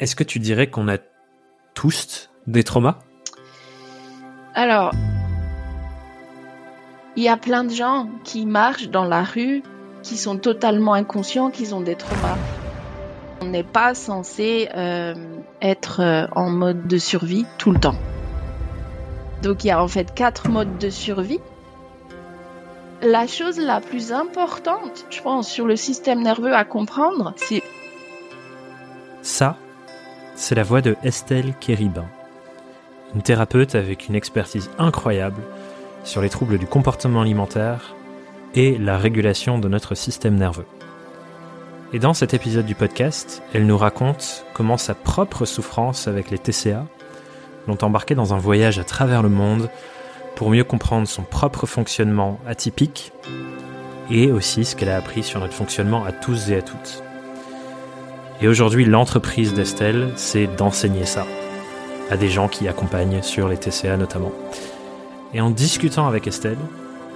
Est-ce que tu dirais qu'on a tous des traumas? Alors, il y a plein de gens qui marchent dans la rue qui sont totalement inconscients qu'ils ont des traumas. On n'est pas censé euh, être euh, en mode de survie tout le temps. Donc il y a en fait quatre modes de survie. La chose la plus importante, je pense, sur le système nerveux à comprendre, c'est... Ça, c'est la voix de Estelle Kéribin, une thérapeute avec une expertise incroyable sur les troubles du comportement alimentaire et la régulation de notre système nerveux. Et dans cet épisode du podcast, elle nous raconte comment sa propre souffrance avec les TCA l'ont embarquée dans un voyage à travers le monde pour mieux comprendre son propre fonctionnement atypique et aussi ce qu'elle a appris sur notre fonctionnement à tous et à toutes. Et aujourd'hui, l'entreprise d'Estelle, c'est d'enseigner ça à des gens qui accompagnent sur les TCA notamment. Et en discutant avec Estelle,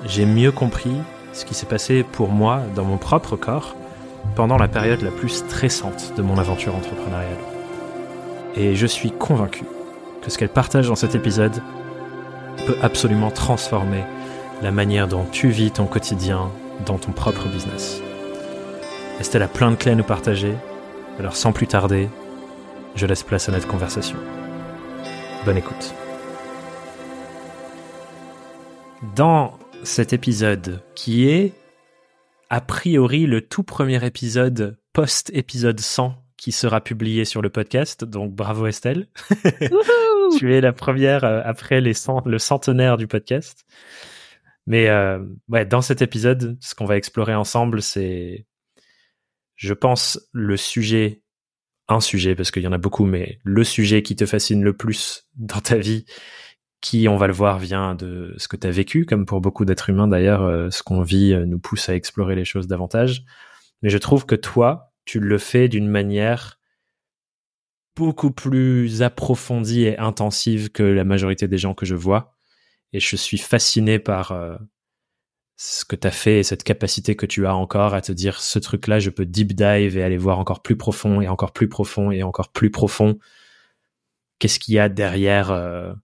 j'ai mieux compris ce qui s'est passé pour moi dans mon propre corps pendant la période la plus stressante de mon aventure entrepreneuriale. Et je suis convaincu que ce qu'elle partage dans cet épisode peut absolument transformer la manière dont tu vis ton quotidien dans ton propre business. Estelle a plein de clés à nous partager, alors sans plus tarder, je laisse place à notre conversation. Bonne écoute. Dans cet épisode, qui est a priori le tout premier épisode post-épisode 100 qui sera publié sur le podcast, donc bravo Estelle. tu es la première euh, après les le centenaire du podcast. Mais euh, ouais, dans cet épisode, ce qu'on va explorer ensemble, c'est, je pense, le sujet, un sujet, parce qu'il y en a beaucoup, mais le sujet qui te fascine le plus dans ta vie qui, on va le voir, vient de ce que tu as vécu, comme pour beaucoup d'êtres humains d'ailleurs, euh, ce qu'on vit euh, nous pousse à explorer les choses davantage. Mais je trouve que toi, tu le fais d'une manière beaucoup plus approfondie et intensive que la majorité des gens que je vois. Et je suis fasciné par euh, ce que tu as fait et cette capacité que tu as encore à te dire ce truc-là, je peux deep dive et aller voir encore plus profond et encore plus profond et encore plus profond. Qu'est-ce qu'il y a derrière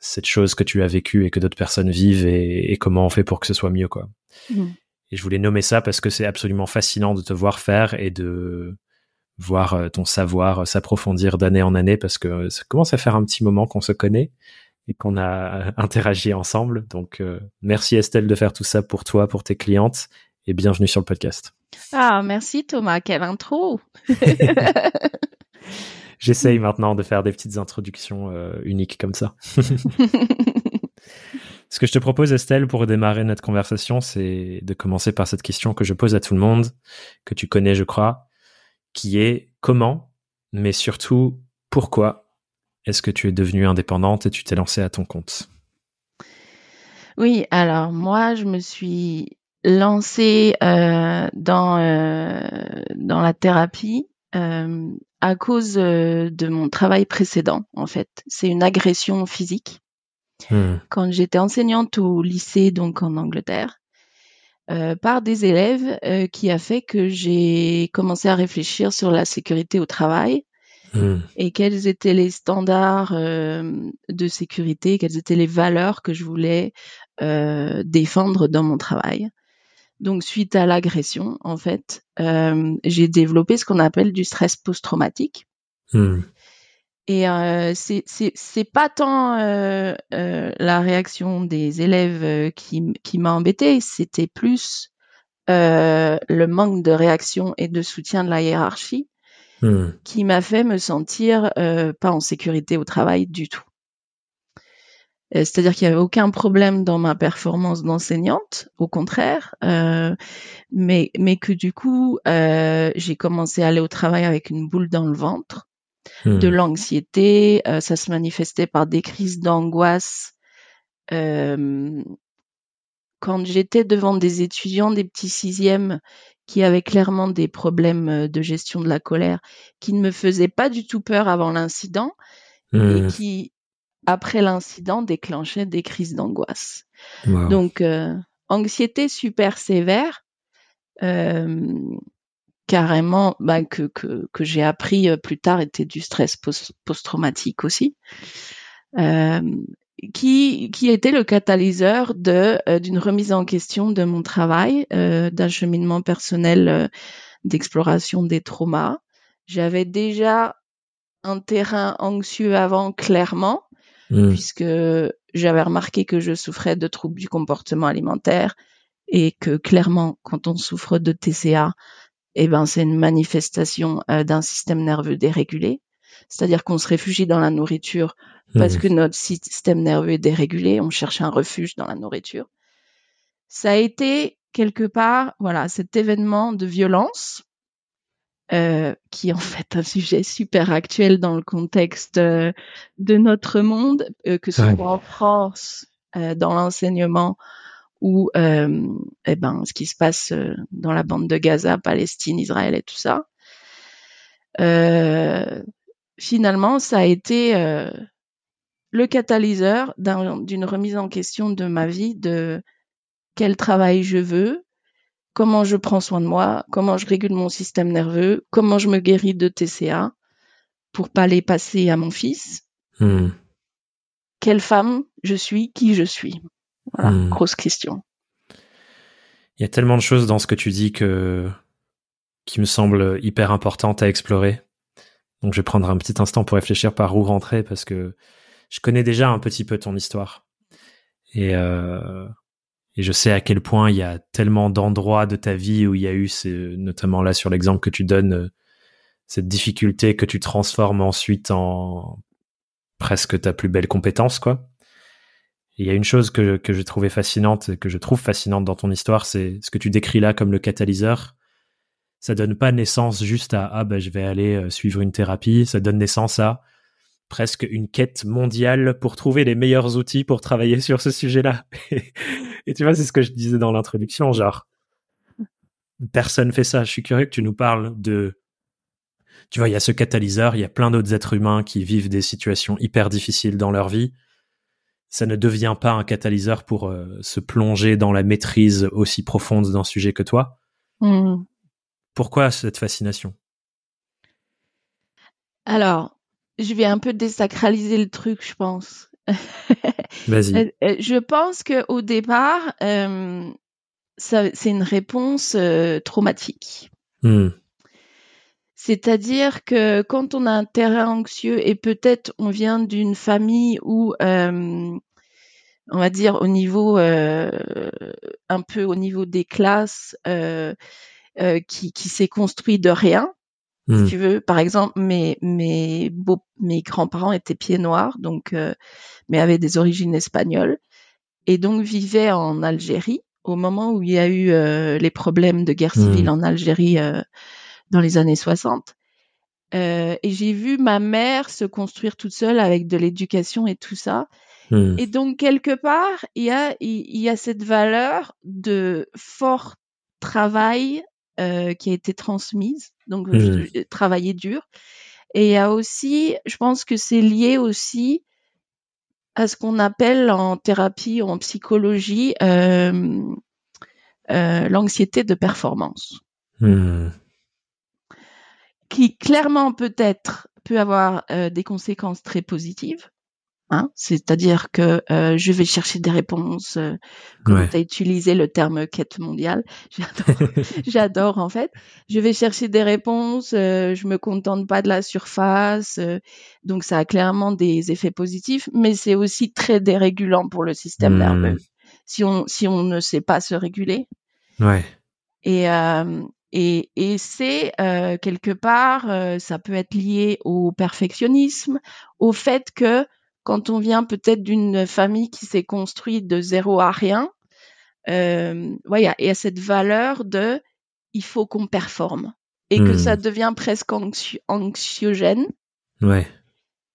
cette chose que tu as vécue et que d'autres personnes vivent et, comment on fait pour que ce soit mieux quoi? Mmh. Et je voulais nommer ça parce que c'est absolument fascinant de te voir faire et de voir euh, ton savoir euh, s'approfondir d'année en année parce que ça commence à faire un petit moment qu'on se connaît et qu'on a interagi ensemble. Donc merci Estelle de faire tout ça pour toi, pour tes clientes et bienvenue sur le podcast. Ah, merci Thomas, quelle intro J'essaye maintenant de faire des petites introductions euh, uniques comme ça. Ce que je te propose, Estelle, pour démarrer notre conversation, c'est de commencer par cette question que je pose à tout le monde, que tu connais, je crois, qui est comment, mais surtout pourquoi est-ce que tu es devenue indépendante et tu t'es lancée à ton compte? Oui, alors moi, je me suis lancée euh, dans, euh, dans la thérapie à cause euh, de mon travail précédent, en fait. C'est une agression physique. Hmm. Quand j'étais enseignante au lycée, donc en Angleterre, euh, par des élèves euh, qui a fait que j'ai commencé à réfléchir sur la sécurité au travail hmm. et quels étaient les standards de sécurité, quelles étaient les valeurs que je voulais défendre dans mon travail. Donc suite à l'agression, en fait, euh, j'ai développé ce qu'on appelle du stress post-traumatique. Hmm. Et euh, c'est pas tant euh, euh, la réaction des élèves euh, qui, qui m'a embêté, c'était plus euh, le manque de réaction et de soutien de la hiérarchie hmm. qui m'a fait me sentir pas en sécurité au travail du tout. Euh, c'est-à-dire qu'il n'y avait aucun problème dans ma performance d'enseignante, au contraire, euh, mais, mais que du coup, euh, j'ai commencé à aller au travail avec une boule dans le ventre, hmm. de l'anxiété, euh, ça se manifestait par des crises d'angoisse. Euh, quand j'étais devant des étudiants, des petits sixièmes qui avaient clairement des problèmes de gestion de la colère, qui ne me faisaient pas du tout peur avant l'incident, et hmm. qui après l'incident, déclenchait des crises d'angoisse. Donc, euh, anxiété super sévère, euh, carrément bah, que, que, que j'ai appris euh, plus tard était du stress post-traumatique aussi, euh, qui, qui était le catalyseur de euh, d'une remise en question de mon travail, euh, d'un cheminement personnel euh, d'exploration des traumas. J'avais déjà un terrain anxieux avant, clairement, mmh. puisque j'avais remarqué que je souffrais de troubles du comportement alimentaire et que clairement, quand on souffre de TCA, eh ben, c'est une manifestation euh, d'un système nerveux dérégulé. C'est-à-dire qu'on se réfugie dans la nourriture parce mmh. que notre système nerveux est dérégulé. On cherche un refuge dans la nourriture. Ça a été quelque part, voilà, cet événement de violence euh, qui est en fait un sujet super actuel dans le contexte euh, de notre monde, que ce soit en France, dans l'enseignement ou euh, eh ben ce qui se passe euh, dans la bande de Gaza, Palestine, Israël et tout ça. Finalement, ça a été euh, le catalyseur d'une remise en question de ma vie, de quel travail je veux, comment je prends soin de moi, comment je régule mon système nerveux, comment je me guéris de TCA pour pas les passer à mon fils. Hmm. Quelle femme je suis, qui je suis. Voilà, hmm. grosse question. Il y a tellement de choses dans ce que tu dis que qui me semblent hyper importantes à explorer. Donc je vais prendre un petit instant pour réfléchir par où rentrer parce que je connais déjà un petit peu ton histoire. Et, euh, et je sais à quel point il y a tellement d'endroits de ta vie où il y a eu, notamment là sur l'exemple que tu donnes, euh, cette difficulté que tu transformes ensuite en presque ta plus belle compétence, quoi. Il y a une chose que, que j'ai trouvé fascinante, que je trouve fascinante dans ton histoire, c'est ce que tu décris là comme le catalyseur. Ça donne pas naissance juste à ah ben je vais aller euh, suivre une thérapie. Ça donne naissance à presque une quête mondiale pour trouver les meilleurs outils pour travailler sur ce sujet-là. Et tu vois, c'est ce que je disais dans l'introduction, genre personne fait ça. Je suis curieux que tu nous parles de tu vois, il y a ce catalyseur, il y a plein d'autres êtres humains qui vivent des situations hyper difficiles dans leur vie ça ne devient pas un catalyseur pour euh, se plonger dans la maîtrise aussi profonde d'un sujet que toi. Mmh. Pourquoi cette fascination? Alors, je vais un peu désacraliser le truc, je pense. Vas-y. Euh, euh, je pense que au départ, c'est une réponse traumatique. Mmh. C'est-à-dire que quand on a un terrain anxieux et peut-être on vient d'une famille où, euh, on va dire au niveau euh, un peu au niveau des classes, euh, qui, qui s'est construit de rien. Si hmm. tu veux, par exemple, mes mes beaux, mes grands-parents étaient pieds noirs, donc mais avaient des origines espagnoles et donc vivaient en Algérie au moment où il y a eu les problèmes de guerre civile hmm. en Algérie dans les années 60. Euh, et j'ai vu ma mère se construire toute seule avec de l'éducation et tout ça. Hmm. Et donc, quelque part, il y a, il y a cette valeur de fort travail euh, qui a été transmise, donc hmm. travailler dur. Et il y a aussi, je pense que c'est lié aussi à ce qu'on appelle en thérapie ou en psychologie euh, euh l'anxiété de performance. Hmm qui clairement peut-être peut avoir euh, des conséquences très positives. Hein, c'est-à-dire que euh, je vais chercher des réponses. Euh, quand tu as utilisé le terme quête mondiale, j'adore en fait. Je vais chercher des réponses, je me contente pas de la surface, donc ça a clairement des effets positifs, mais c'est aussi très dérégulant pour le système nerveux hmm. si on si on ne sait pas se réguler. Ouais. Et, et, et c'est euh, quelque part, euh, ça peut être lié au perfectionnisme, au fait que quand on vient peut-être d'une famille qui s'est construite de zéro à rien, euh, il y a cette valeur de il faut qu'on performe et que ça hmm. devient presque anxiogène. Ouais.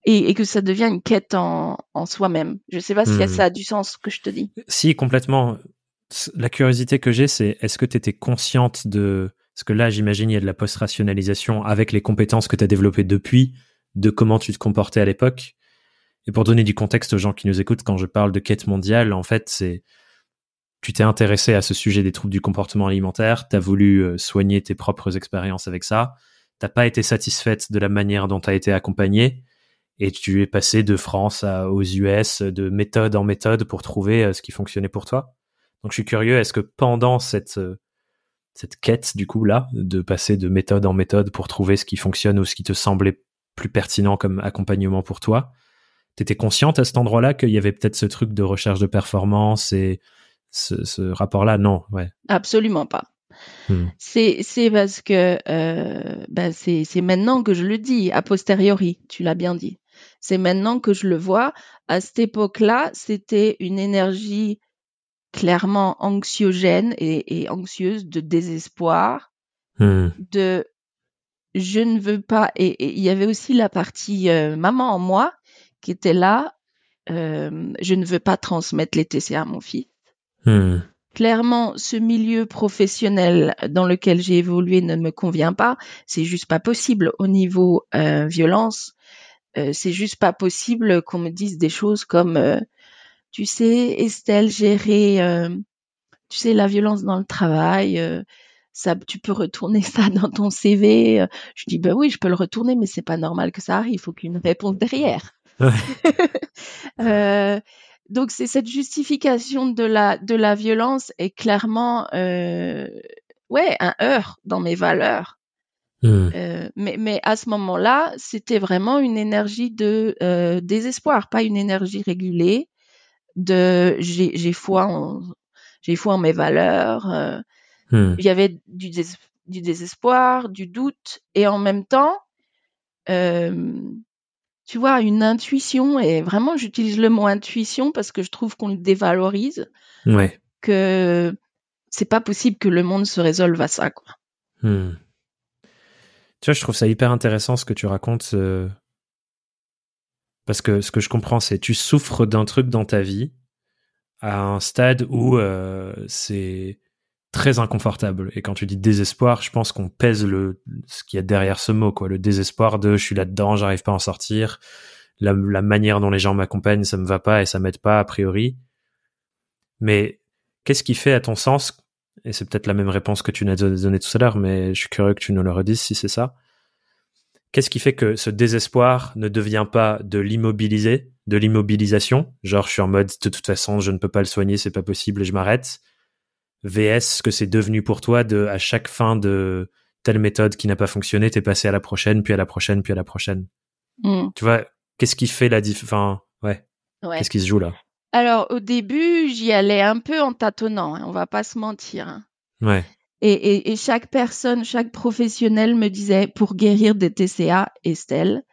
Et, et, que ça devient une quête en, en soi-même. Je sais pas si hmm. ça a du sens ce que je te dis. Si, complètement. La curiosité que j'ai, c'est est-ce que tu étais consciente de parce que là, j'imagine, il y a de la post-rationalisation avec les compétences que tu as développées depuis, de comment tu te comportais à l'époque? Et pour donner du contexte aux gens qui nous écoutent, quand je parle de quête mondiale, en fait, c'est tu t'es intéressé à ce sujet des troubles du comportement alimentaire, tu as voulu euh, soigner tes propres expériences avec ça, t'as pas été satisfaite de la manière dont tu as été accompagnée, et tu es passé de France aux US, de méthode en méthode pour trouver euh, ce qui fonctionnait pour toi. Donc je suis curieux, est-ce que pendant cette euh, cette quête du coup là, de passer de méthode en méthode pour trouver ce qui fonctionne ou ce qui te semblait plus pertinent comme accompagnement pour toi, t'étais consciente à cet endroit-là qu'il y avait peut-être ce truc de recherche de performance et ce, rapport-là? Non, ouais. Absolument pas. Hmm. C'est parce que euh, ben c'est maintenant que je le dis, a posteriori, tu l'as bien dit. C'est maintenant que je le vois. À cette époque-là, c'était une énergie clairement anxiogène et, anxieuse de désespoir, hmm. de je ne veux pas. Et il y avait aussi la partie euh, maman en moi qui était là. Euh, je ne veux pas transmettre les TCA à mon fils. Hmm. Clairement, ce milieu professionnel dans lequel j'ai évolué ne me convient pas. C'est juste pas possible au niveau euh, violence. Euh, c'est juste pas possible qu'on me dise des choses comme, tu sais, Estelle, gérer, tu sais, la violence dans le travail. ça, tu peux retourner ça dans ton CV. Je dis, ben oui, je peux le retourner, mais c'est pas normal que ça arrive. Il faut qu'il y ait une réponse derrière. donc c'est cette justification de la de la violence est clairement ouais un heurt dans mes valeurs Mmh. Euh, mais, mais à ce moment-là, c'était vraiment une énergie de euh, désespoir, pas une énergie régulée. De j'ai foi en j'ai foi en mes valeurs. Euh, mmh. Il y avait du, du désespoir, du doute, et en même temps, tu vois, une intuition. Et vraiment, j'utilise le mot intuition parce que je trouve qu'on le dévalorise. Ouais. Que c'est pas possible que le monde se résolve à ça, quoi. Mmh. Tu vois, je trouve ça hyper intéressant ce que tu racontes. Euh, parce que ce que je comprends, c'est tu souffres d'un truc dans ta vie à un stade où euh, c'est très inconfortable. Et quand tu dis désespoir, je pense qu'on pèse le ce qu'il y a derrière ce mot, quoi. Le désespoir de je suis là-dedans, j'arrive pas à en sortir. La, manière dont les gens m'accompagnent, ça me va pas et ça m'aide pas a priori. Mais qu'est-ce qui fait, à ton sens, et c'est peut-être la même réponse que tu nous as donnée tout à l'heure, mais je suis curieux que tu nous le redises si c'est ça. Qu'est-ce qui fait que ce désespoir ne devient pas de l'immobiliser, de l'immobilisation, genre je suis en mode de toute façon je ne peux pas le soigner, c'est pas possible et je m'arrête, VS que c'est devenu pour toi de à chaque fin de telle méthode qui n'a pas fonctionné, t'es passé à la prochaine, puis à la prochaine, puis à la prochaine. Hmm. Tu vois, qu'est-ce qui fait la différence Enfin, ouais. ouais. Qu'est-ce qui se joue là? Alors au début, j'y allais un peu en tâtonnant, hein, on va pas se mentir. Hein. Ouais. Et, et, chaque personne, chaque professionnel me disait pour guérir des TCA, Estelle,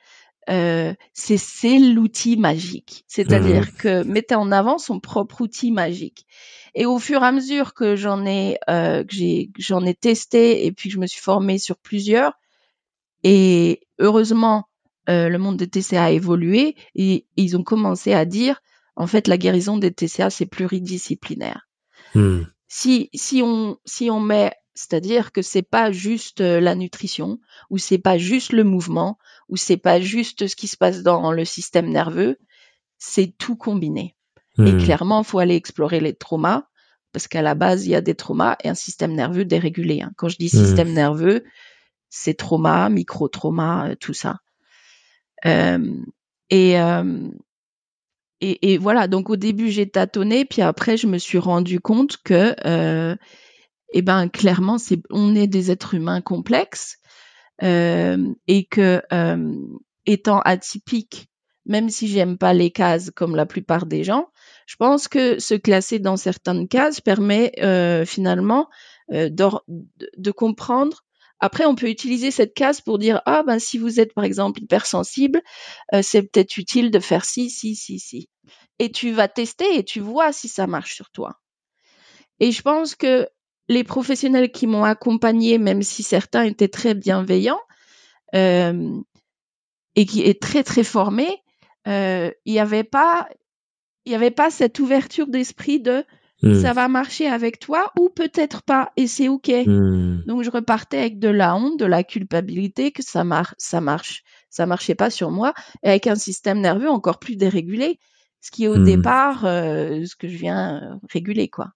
euh, c'est l'outil magique. C'est-à-dire mmh. que mettez en avant son propre outil magique. Et au fur et à mesure que j'en ai, euh, que j'ai, j'en ai testé et puis que je me suis formée sur plusieurs, et heureusement, euh, le monde des TCA a évolué et ils ont commencé à dire en fait, la guérison des TCA, c'est pluridisciplinaire. Hmm. Si, si, on, si on met, c'est-à-dire que c'est pas juste euh, la nutrition, ou c'est pas juste le mouvement, ou c'est pas juste ce qui se passe dans le système nerveux, c'est tout combiné. Et hmm. clairement, il faut aller explorer les traumas, parce qu'à la base, il y a des traumas et un système nerveux dérégulé. Hein. Quand je dis hmm. système nerveux, c'est trauma, micro-trauma, euh, tout ça. Euh, et, euh, et, et, voilà, donc au début j'ai tâtonné, puis après je me suis rendu compte que, euh, eh ben clairement, c'est, on est des êtres humains complexes euh, et que euh, étant atypique, même si j'aime pas les cases comme la plupart des gens, je pense que se classer dans certaines cases permet euh, finalement de, comprendre après, on peut utiliser cette case pour dire ah ben si vous êtes par exemple hypersensible, c'est peut-être utile de faire ci, ci, ci, ci. Et tu vas tester et tu vois si ça marche sur toi. Et je pense que les professionnels qui m'ont accompagné, même si certains étaient très bienveillants euh, et qui est très très formés, euh, il n'y avait pas il n'y avait pas cette ouverture d'esprit de Hmm. Ça va marcher avec toi ou peut-être pas et c'est ok. Hmm. Donc je repartais avec de la honte, de la culpabilité que ça marche, ça marche, ça marchait pas sur moi et avec un système nerveux encore plus dérégulé, ce qui est au hmm. départ euh, ce que je viens réguler quoi.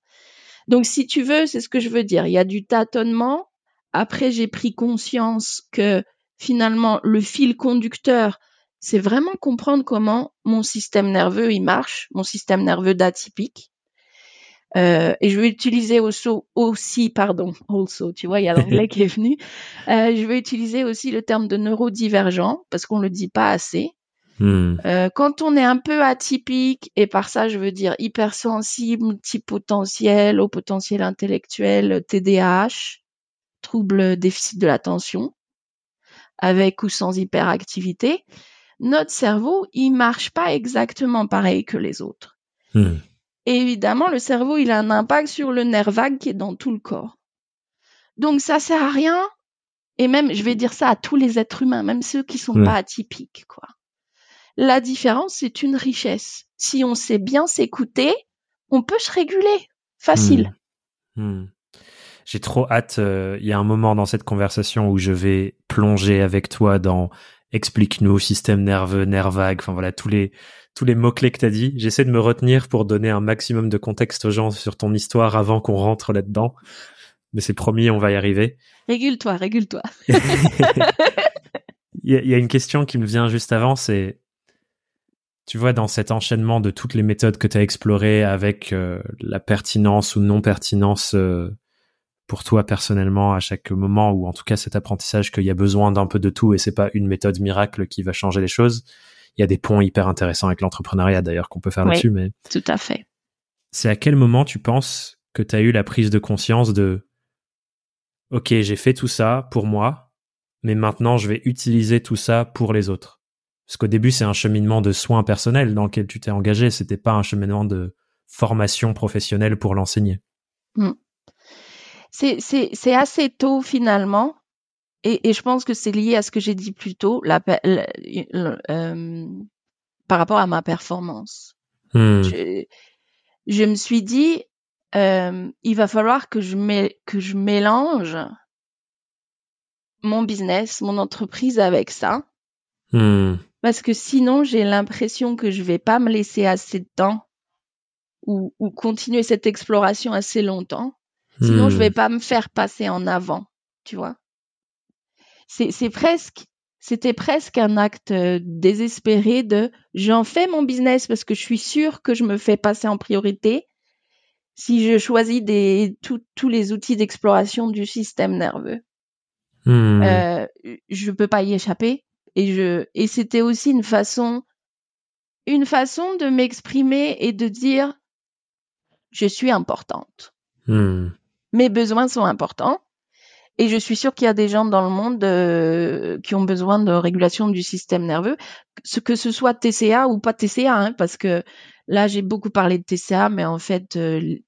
Donc, si tu veux, c'est ce que je veux dire. Il y a du tâtonnement. Après, j'ai pris conscience que finalement, le fil conducteur, c'est vraiment comprendre comment mon système nerveux il marche, mon système nerveux d'atypique. Euh, et je vais utiliser aussi, pardon, also, tu vois, il y a l'anglais qui est venu. Euh, je vais utiliser aussi le terme de neurodivergent parce qu'on le dit pas assez. Hmm. Euh, quand on est un peu atypique, et par ça je veux dire hypersensible, multipotentiel, au potentiel intellectuel, TDAH, trouble déficit de l'attention, avec ou sans hyperactivité, notre cerveau, il marche pas exactement pareil que les autres. Hmm. Et évidemment, le cerveau, il a un impact sur le nerf vague qui est dans tout le corps. Donc, ça sert à rien. Et même, je vais dire ça à tous les êtres humains, même ceux qui sont pas atypiques, quoi. La différence, c'est une richesse. Si on sait bien s'écouter, on peut se réguler. Facile. Hmm. Hmm. J'ai trop hâte. Euh, il y a un moment dans cette conversation où je vais plonger avec toi dans explique-nous système nerveux, nerf vague, enfin voilà tous les tous les mots clés que t'as dit. J'essaie de me retenir pour donner un maximum de contexte aux gens sur ton histoire avant qu'on rentre là-dedans. Mais c'est promis, on va y arriver. Régule-toi, régule-toi. Il y, a une question qui me vient juste avant, c'est tu vois, dans cet enchaînement de toutes les méthodes que tu as explorées avec euh, la pertinence ou non pertinence euh, pour toi personnellement à chaque moment, ou en tout cas cet apprentissage qu'il y a besoin d'un peu de tout et c'est pas une méthode miracle qui va changer les choses. Il y a des ponts hyper intéressants avec l'entrepreneuriat d'ailleurs qu'on peut faire là-dessus, mais. Tout à fait. C'est à quel moment tu penses que tu as eu la prise de conscience de OK, j'ai fait tout ça pour moi, mais maintenant je vais utiliser tout ça pour les autres? Parce qu'au début, c'est un cheminement de soins personnels dans lequel tu t'es engagé, c'était pas un cheminement de formation professionnelle pour l'enseigner. Hmm c'est assez tôt finalement. Et, je pense que c'est lié à ce que j'ai dit plus tôt, la, euh, par rapport à ma performance. Hmm. Je, me suis dit, euh, il va falloir que je, que je mélange mon business, mon entreprise avec ça. Hmm. Parce que sinon, j'ai l'impression que je vais pas me laisser assez de temps ou, ou continuer cette exploration assez longtemps. Sinon, je vais hmm. pas me faire passer en avant, tu vois. C'est presque, c'était presque un acte euh, désespéré de j'en fais mon business parce que je suis sûre que je me fais passer en priorité si je choisis des, tous les outils d'exploration du système nerveux. Hmm. Euh, je peux pas y échapper et je et c'était aussi une façon une façon de m'exprimer et de dire je suis importante. Hmm mes besoins sont importants. Et je suis sûre qu'il y a des gens dans le monde euh, qui ont besoin de régulation du système nerveux, ce que ce soit TCA ou pas TCA, hein, parce que là j'ai beaucoup parlé de TCA, mais en fait euh,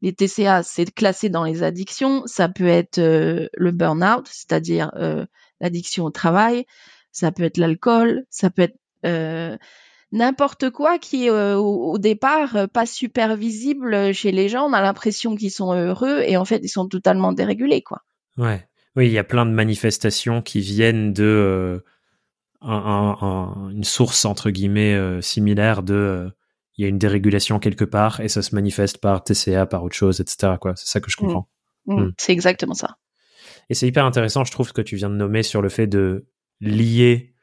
les TCA c'est classé dans les addictions. Ça peut être euh, le burn-out, c'est-à-dire l'addiction au travail. Ça peut être l'alcool, ça peut être n'importe quoi qui est euh, au, départ euh, pas super visible chez les gens. On a l'impression qu'ils sont heureux et en fait ils sont totalement dérégulés quoi. Ouais, oui, il y a plein de manifestations qui viennent de euh, une source entre guillemets similaire de il y a une dérégulation quelque part et ça se manifeste par TCA, par autre chose, etc. Quoi, c'est ça que je mmh. comprends. Mmh. Mmh. C'est exactement ça. Et c'est hyper intéressant, je trouve, ce que tu viens de nommer sur le fait de lier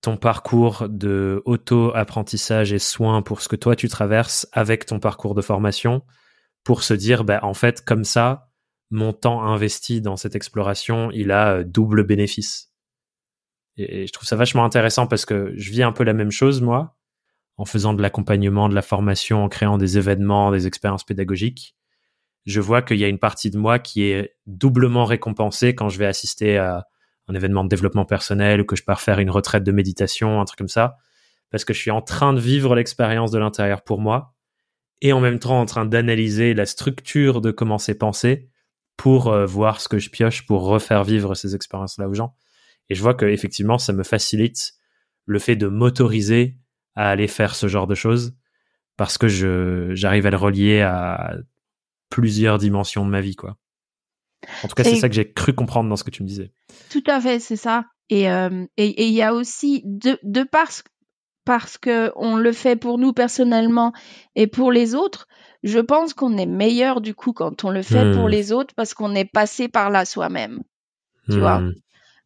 ton parcours de auto-apprentissage et soins pour ce que toi tu traverses avec ton parcours de formation pour se dire, bah, en fait, comme ça, mon temps investi dans cette exploration, il a euh, double bénéfice. Et je trouve ça vachement intéressant parce que je vis un peu la même chose, moi, en faisant de l'accompagnement, de la formation, en créant des événements, des expériences pédagogiques. Je vois qu'il y a une partie de moi qui est doublement récompensée quand je vais assister à un événement de développement personnel ou que je pars faire une retraite de méditation, un truc comme ça, parce que je suis en train de vivre l'expérience de l'intérieur pour moi et en même temps en train d'analyser la structure de comment c'est pensé pour euh, voir ce que je pioche pour refaire vivre ces expériences-là aux gens. Et je vois que effectivement, ça me facilite le fait de m'autoriser à aller faire ce genre de choses parce que je j'arrive à le relier à plusieurs dimensions de ma vie, quoi. En tout cas, c'est ça que j'ai cru comprendre dans ce que tu me disais. Tout à fait, c'est ça. Et euh, et il y a aussi de, de parce parce que on le fait pour nous personnellement et pour les autres, je pense qu'on est meilleur du coup quand on le fait pour Hmm. les autres parce qu'on est passé par là soi-même. Tu vois? Hmm.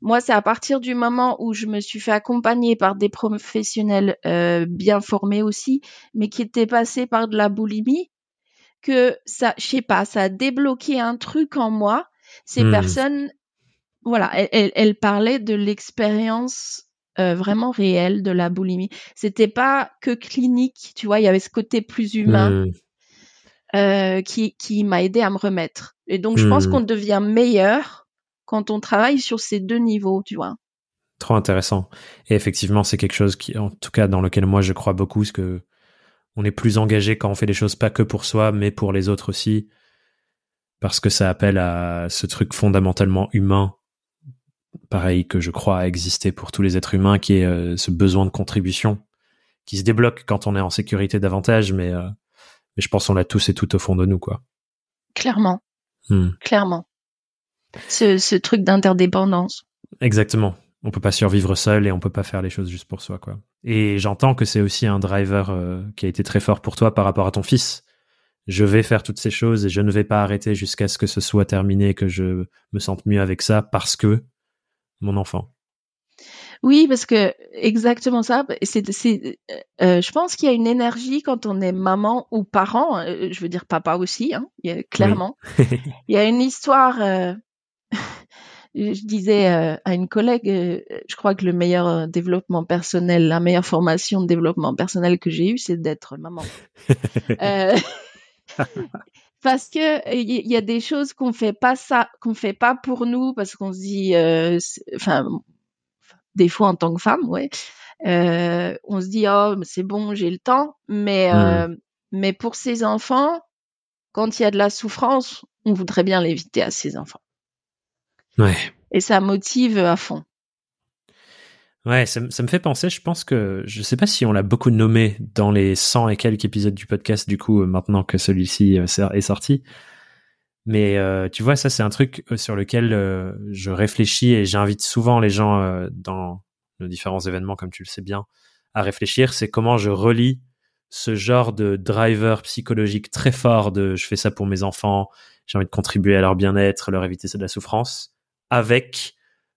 Moi, c'est à partir du moment où je me suis fait accompagner par des professionnels euh, bien formés aussi, mais qui étaient passés par de la boulimie, que ça, je sais pas, ça a débloqué un truc en moi. Ces Hmm. personnes, voilà, elles, elles- elles parlaient de l'expérience euh, vraiment réelle de la boulimie. C'était pas que clinique, tu vois, il y avait ce côté plus humain Hmm. euh, qui, qui m'a aidé à me remettre. Et donc, je pense Hmm. qu'on devient meilleur quand on travaille sur ces deux niveaux, tu vois. Trop intéressant. Et effectivement, c'est quelque chose qui, en tout cas, dans lequel moi je crois beaucoup, parce que on est plus engagé quand on fait des choses pas que pour soi, mais pour les autres aussi, parce que ça appelle à ce truc fondamentalement humain, pareil que je crois exister pour tous les êtres humains, qui est euh, ce besoin de contribution, qui se débloque quand on est en sécurité davantage, mais, euh, mais je pense qu'on l'a tous et tout au fond de nous, quoi. Clairement, Hmm. clairement. Ce, ce truc d'interdépendance. Exactement. On peut pas survivre seul et on peut pas faire les choses juste pour soi, quoi. Et j'entends que c'est aussi un driver euh, qui a été très fort pour toi par rapport à ton fils. Je vais faire toutes ces choses et je ne vais pas arrêter jusqu'à ce que ce soit terminé, que je me sente mieux avec ça parce que mon enfant. Oui, parce que exactement ça. C'est, c'est, euh, je pense qu'il y a une énergie quand on est maman ou parent. euh, je veux dire papa aussi, hein, il y a- clairement. Il y a une histoire. Je disais euh, à une collègue, euh, je crois que le meilleur euh, développement personnel, la meilleure formation de développement personnel que j'ai eue, c'est d'être maman. Euh, parce que il y, a des choses qu'on fait pas ça, qu'on fait pas pour nous, parce qu'on se dit, euh, enfin, des fois en tant que femme, ouais, euh, on se dit oh c'est bon, j'ai le temps, mais euh, mais pour ses enfants, quand il y a de la souffrance, on voudrait bien l'éviter à ses enfants. Ouais. Et ça motive à fond. Ouais, ça, me- ça me fait penser, je pense que, je sais pas si on l'a beaucoup nommé dans les 100 et quelques épisodes du podcast, du coup, euh, maintenant que celui-ci euh, est sorti. Mais euh, tu vois, ça, c'est un truc sur lequel euh, je réfléchis et j'invite souvent les gens euh, dans nos différents événements, comme tu le sais bien, à réfléchir. C'est comment je relie ce genre de driver psychologique très fort de je fais ça pour mes enfants, j'ai envie de contribuer à leur bien-être, leur éviter de la souffrance, avec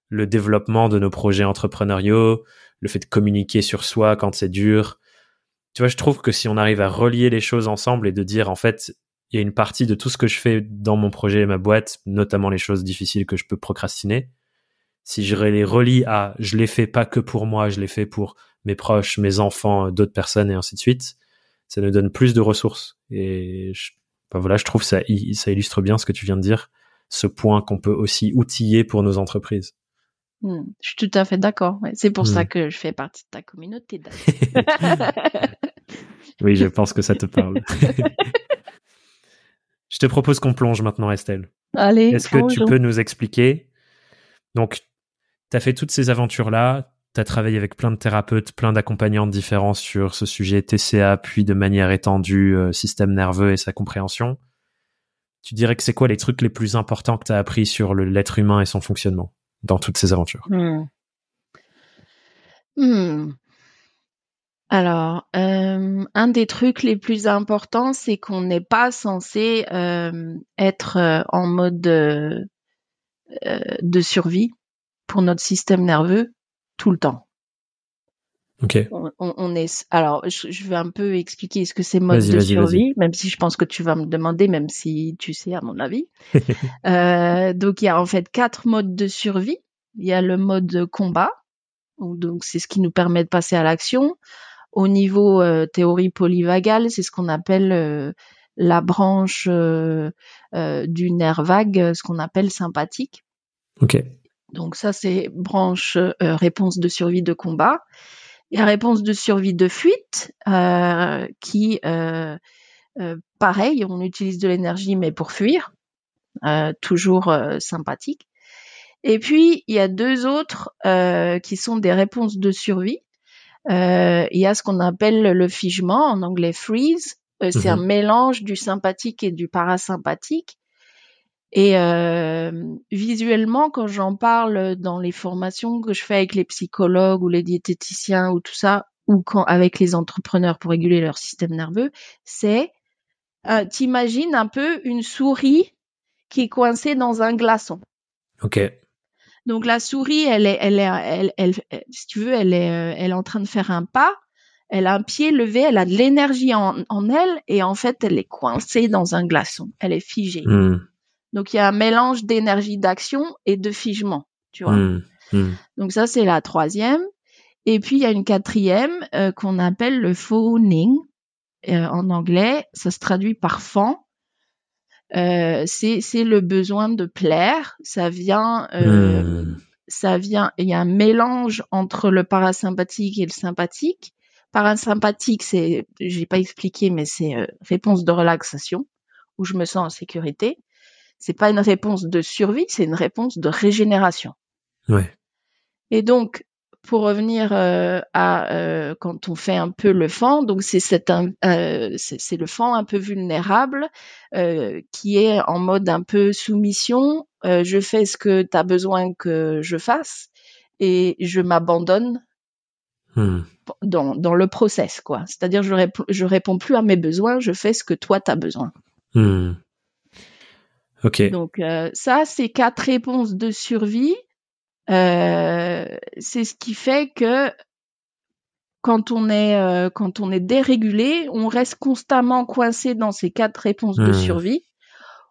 le développement de nos projets entrepreneuriaux, le fait de communiquer sur soi quand c'est dur. Tu vois, je trouve que si on arrive à relier les choses ensemble et de dire, en fait, il y a une partie de tout ce que je fais dans mon projet et ma boîte, notamment les choses difficiles que je peux procrastiner, si je les relie à je les fais pas que pour moi, je les fais pour mes proches, mes enfants, d'autres personnes et ainsi de suite, ça nous donne plus de ressources. Et je, ben voilà, je trouve ça, ça illustre bien ce que tu viens de dire, ce point qu'on peut aussi outiller pour nos entreprises. Hmm, je suis tout à fait d'accord. Ouais. C'est pour Hmm. ça que je fais partie de ta communauté. Oui, je pense que ça te parle. je te propose qu'on plonge maintenant, Estelle. Allez, Est-ce que tu peux nous expliquer? Donc, tu as fait toutes ces aventures-là, tu as travaillé avec plein de thérapeutes, plein d'accompagnantes différents sur ce sujet TCA, puis de manière étendue, euh, système nerveux et sa compréhension. Tu dirais que c'est quoi les trucs les plus importants que tu as appris sur l'être humain et son fonctionnement dans toutes ces aventures? Hmm. Hmm. Alors, euh, un des trucs les plus importants, c'est qu'on n'est pas censé euh, être euh, en mode de survie pour notre système nerveux tout le temps. Ok. On, est. Alors, je, je vais un peu expliquer ce que c'est mode de survie, même si je pense que tu vas me demander, même si tu sais à mon avis. Euh, donc, il y a en fait quatre modes de survie. Il y a le mode combat, donc c'est ce qui nous permet de passer à l'action. Au niveau euh, théorie polyvagale, c'est ce qu'on appelle euh, la branche du nerf vague, ce qu'on appelle sympathique. Ok. Donc ça, c'est branche réponse de survie de combat. Il y a réponse de survie de fuite, euh, qui, euh, euh, pareil, on utilise de l'énergie, mais pour fuir, euh, toujours euh, sympathique. Et puis, il y a deux autres euh, qui sont des réponses de survie. Euh, il y a ce qu'on appelle le figement, en anglais freeze. Euh, c'est Mhm. un mélange du sympathique et du parasympathique. Et euh, visuellement, quand j'en parle dans les formations que je fais avec les psychologues ou les diététiciens ou tout ça, ou quand avec les entrepreneurs pour réguler leur système nerveux, c'est euh, t'imagines un peu une souris qui est coincée dans un glaçon. Ok. Donc la souris, elle est, elle est, elle, elle, si tu veux, elle est, euh, elle est en train de faire un pas. Elle a un pied levé, elle a de l'énergie en, en elle et en fait, elle est coincée dans un glaçon. Elle est figée. Hmm. Donc il y a un mélange d'énergie d'action et de figement, tu vois. Hmm. Hmm. Donc ça, c'est la troisième. Et puis, il y a une quatrième euh, qu'on appelle le phoning. Euh, en anglais, ça se traduit par fan. Euh, c'est le besoin de plaire. Ça vient, euh, Hmm. ça vient. Il y a un mélange entre le parasympathique et le sympathique. Parasympathique, c'est, j'ai pas expliqué, mais c'est réponse de relaxation où je me sens en sécurité. C'est pas une réponse de survie, c'est une réponse de régénération. Ouais. Et donc, pour revenir euh, à euh, quand on fait un peu le fan, donc c'est euh, c'est le fan un peu vulnérable qui est en mode un peu soumission. je fais ce que tu as besoin que je fasse et je m'abandonne Hmm. dans, dans le process, quoi. C'est-à-dire je je réponds plus à mes besoins, je fais ce que toi tu as besoin. Hmm. Donc euh, ça, c'est quatre réponses de survie. Euh, c'est ce qui fait que quand on est euh, quand on est dérégulé, on reste constamment coincé dans ces quatre réponses de Hmm. survie,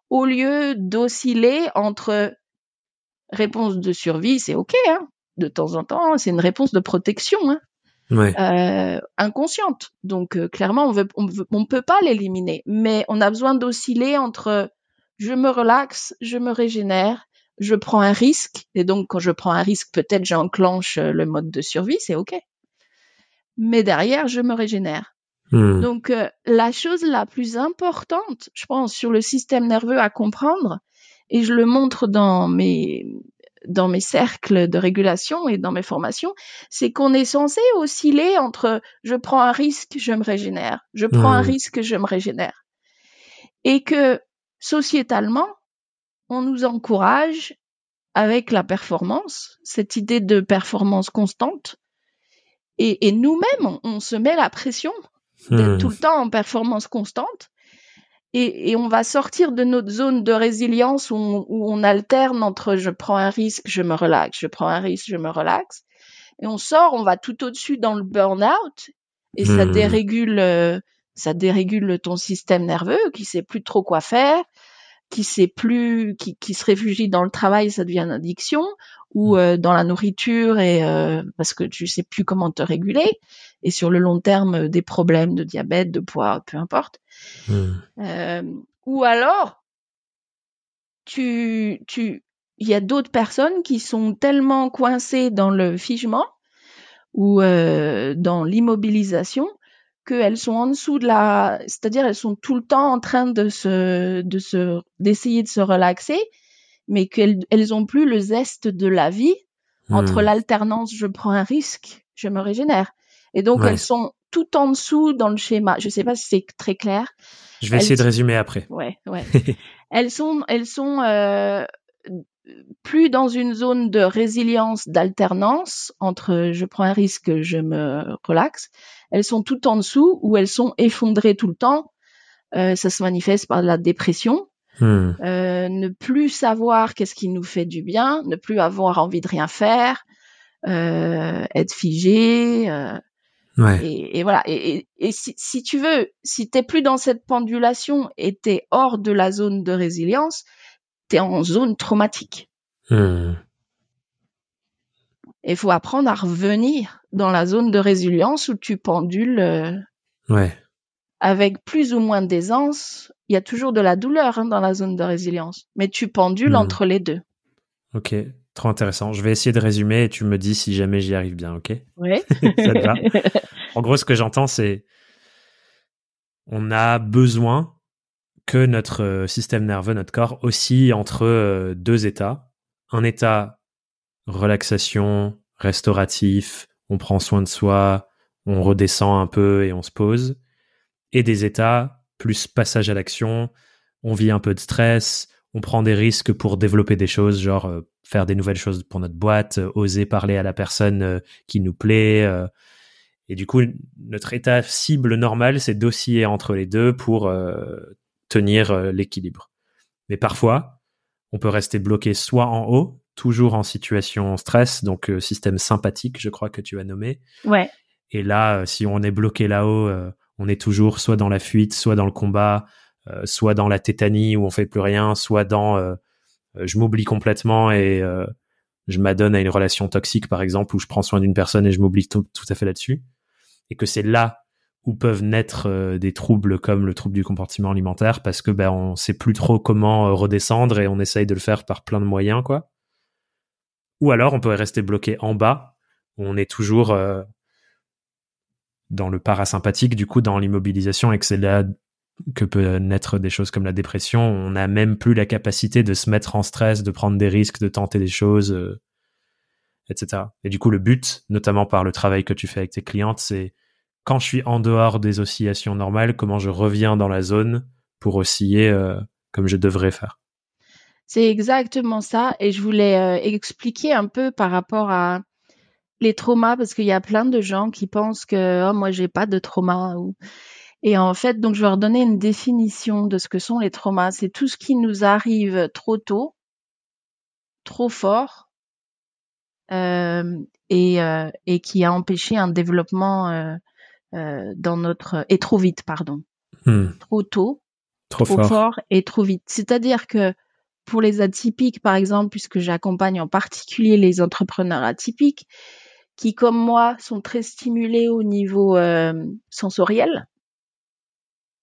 au lieu d'osciller entre réponse de survie, c'est ok, hein, de temps en temps, c'est une réponse de protection, hein, Ouais. inconsciente. Donc clairement, on veut, on veut- on peut pas l'éliminer, mais on a besoin d'osciller entre je me relaxe, je me régénère, je prends un risque, et donc quand je prends un risque, peut-être j'enclenche euh, le mode de survie, c'est ok. Mais derrière, je me régénère. Hmm. Donc euh, la chose la plus importante, je pense, sur le système nerveux à comprendre, et je le montre dans mes dans mes cercles de régulation et dans mes formations, c'est qu'on est censé osciller entre je prends un risque, je me régénère, je prends un Hmm. risque, je me régénère, et que sociétalement, on nous encourage avec la performance, cette idée de performance constante, et, et nous-mêmes, on, on se met la pression d'être Hmm. tout le temps en performance constante. Et, et on va sortir de notre zone de résilience où on, où on alterne entre je prends un risque, je me relaxe, je prends un risque, je me relaxe. Et on sort, on va tout au-dessus dans le burn-out et ça Hmm. dérégule, euh, ça dérégule ton système nerveux qui sait plus trop quoi faire, qui sait plus, qui, qui se réfugie dans le travail, ça devient une addiction ou euh, dans la nourriture et euh, parce que tu sais plus comment te réguler et sur le long terme euh, des problèmes de diabète, de poids, peu importe. Euh, ou alors, tu, tu, il y a d'autres personnes qui sont tellement coincées dans le figement ou euh, dans l'immobilisation qu'elles sont en dessous de la, c'est-à-dire elles sont tout le temps en train de se, de se, d'essayer de se relaxer, mais qu'elles, elles ont plus le zeste de la vie entre Hmm. l'alternance, je prends un risque, je me régénère. Et donc Ouais. elles sont tout en dessous dans le schéma. Je sais pas si c'est très clair. Je vais essayer de résumer après. Ouais, ouais. elles sont, elles sont euh, plus dans une zone de résilience, d'alternance entre je prends un risque, je me relaxe. Elles sont tout en dessous où elles sont effondrées tout le temps. Euh, ça se manifeste par la dépression, Hmm. euh, ne plus savoir qu'est-ce qui nous fait du bien, ne plus avoir envie de rien faire, euh, être figé. Ouais. et, et voilà. Et, et- et si, si tu veux, si t'es plus dans cette pendulation et t'es hors de la zone de résilience, t'es en zone traumatique. Hmm. Il faut apprendre à revenir dans la zone de résilience où tu pendules euh, Ouais. avec plus ou moins d'aisance. Il y a toujours de la douleur hein, dans la zone de résilience, mais tu pendules Mhm. entre les deux. Ok. Trop intéressant. Je vais essayer de résumer et tu me dis si jamais j'y arrive bien, ok? Ouais. Ça te va? En gros, ce que j'entends, c'est on a besoin que notre euh, système nerveux, notre corps, oscille entre euh, deux états. Un état relaxation, restauratif, on prend soin de soi, on redescend un peu et on se pose. Et des états plus passage à l'action, on vit un peu de stress, on prend des risques pour développer des choses, genre euh, faire des nouvelles choses pour notre boîte, oser parler à la personne qui nous plaît, Et du coup, notre état cible normal, c'est d'osciller entre les deux pour tenir euh, l'équilibre. Mais parfois, on peut rester bloqué soit en haut, toujours en situation stress, donc euh, système sympathique, je crois que tu as nommé. Ouais. Et là, si on est bloqué là-haut, on est toujours soit dans la fuite, soit dans le combat, soit dans la tétanie où on fait plus rien, soit dans je m'oublie complètement et je m'adonne à une relation toxique, par exemple, où je prends soin d'une personne et je m'oublie tout, à fait là-dessus et que c'est là où peuvent naître euh, des troubles comme le trouble du comportement alimentaire parce que ben on sait plus trop comment euh, redescendre et on essaye de le faire par plein de moyens quoi. Ou alors on pourrait rester bloqué en bas on est toujours euh, dans le parasympathique du coup dans l'immobilisation et que c'est là que peut naître des choses comme la dépression. On n'a même plus la capacité de se mettre en stress, de prendre des risques, de tenter des choses, etc. Et du coup, le but, notamment par le travail que tu fais avec tes clientes, c'est quand je suis en dehors des oscillations normales, comment je reviens dans la zone pour osciller euh, comme je devrais faire. C'est exactement ça. Et je voulais euh, expliquer un peu par rapport à les traumas, parce qu'il y a plein de gens qui pensent que oh, moi, j'ai pas de trauma. Et en fait, donc, je vais leur donner une définition de ce que sont les traumas. C'est tout ce qui nous arrive trop tôt, trop fort, euh, et, et qui a empêché un développement euh, dans notre et trop vite, pardon, hmm. trop tôt, trop, fort. et trop vite. C'est-à-dire que pour les atypiques, par exemple, puisque j'accompagne en particulier les entrepreneurs atypiques, qui comme moi sont très stimulés au niveau euh, sensoriel,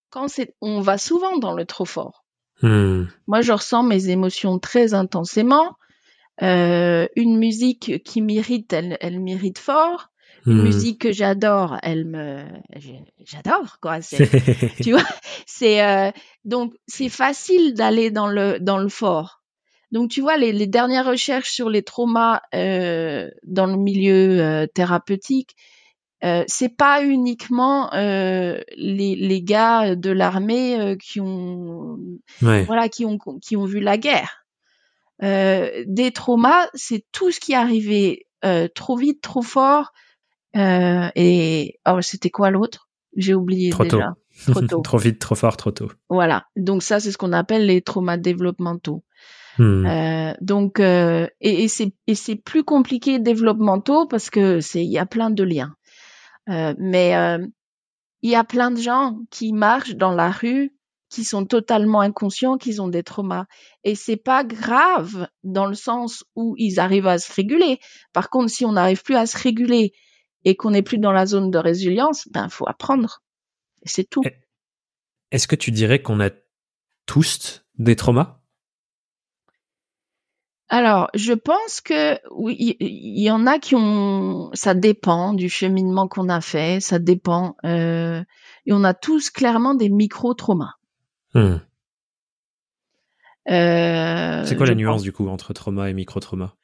quand c'est, on va souvent dans le trop fort. Hmm. Moi, je ressens mes émotions très intensément. Euh, une musique qui m'irrite, elle, elle m'irrite fort. Mmh. musique que j'adore, elle me, j'adore quoi. tu vois, c'est euh, donc c'est facile d'aller dans le dans le fort. Donc tu vois les, les dernières recherches sur les traumas euh, dans le milieu euh, thérapeutique, euh, c'est pas uniquement euh, les, les gars de l'armée euh, qui ont voilà qui ont qui ont vu la guerre. des traumas, c'est tout ce qui est arrivé trop vite, trop fort, euh, et oh, c'était quoi l'autre? J'ai oublié trop déjà. Tôt. Trop tôt. trop vite, trop fort, trop tôt. Voilà. Donc ça, c'est ce qu'on appelle les traumas développementaux. Hmm. Euh, donc euh, et, et c'est plus compliqué développementaux parce que c'est il y a plein de liens. Euh, mais il y a plein de gens qui marchent dans la rue qui sont totalement inconscients qu'ils ont des traumas et c'est pas grave dans le sens où ils arrivent à se réguler. Par contre, si on n'arrive plus à se réguler et qu'on n'est plus dans la zone de résilience, ben faut apprendre. C'est tout. Est-ce que tu dirais qu'on a tous des traumas? Alors, je pense que oui, il y, en a qui ont. Ça dépend du cheminement qu'on a fait, ça dépend. Euh, et on a tous clairement des micro-traumas. Hmm. Euh, c'est quoi la nuance du coup entre trauma et micro-trauma?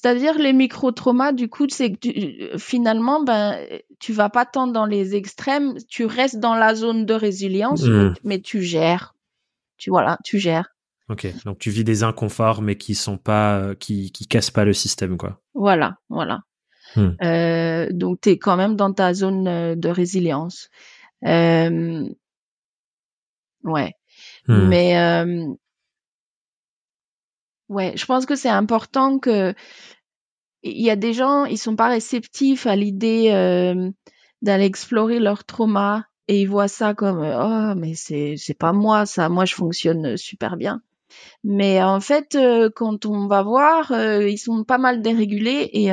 C'est-à-dire les micro-traumas, du coup, c'est que finalement, ben, tu vas pas tant dans les extrêmes, tu restes dans la zone de résilience, mais, tu gères. Tu voilà, tu gères. Ok, donc tu vis des inconforts, mais qui sont pas, qui, qui cassent pas le système, quoi. Voilà, voilà. Hmm. Euh, donc tu es quand même dans ta zone euh, de résilience. Euh, ouais. Hmm. Mais euh, Ouais, je pense que c'est important que il y a des gens, ils sont pas réceptifs à l'idée euh, d'aller explorer leur trauma et ils voient ça comme oh mais c'est c'est pas moi ça, moi je fonctionne super bien. Mais en fait, euh, quand on va voir, euh, ils sont pas mal dérégulés et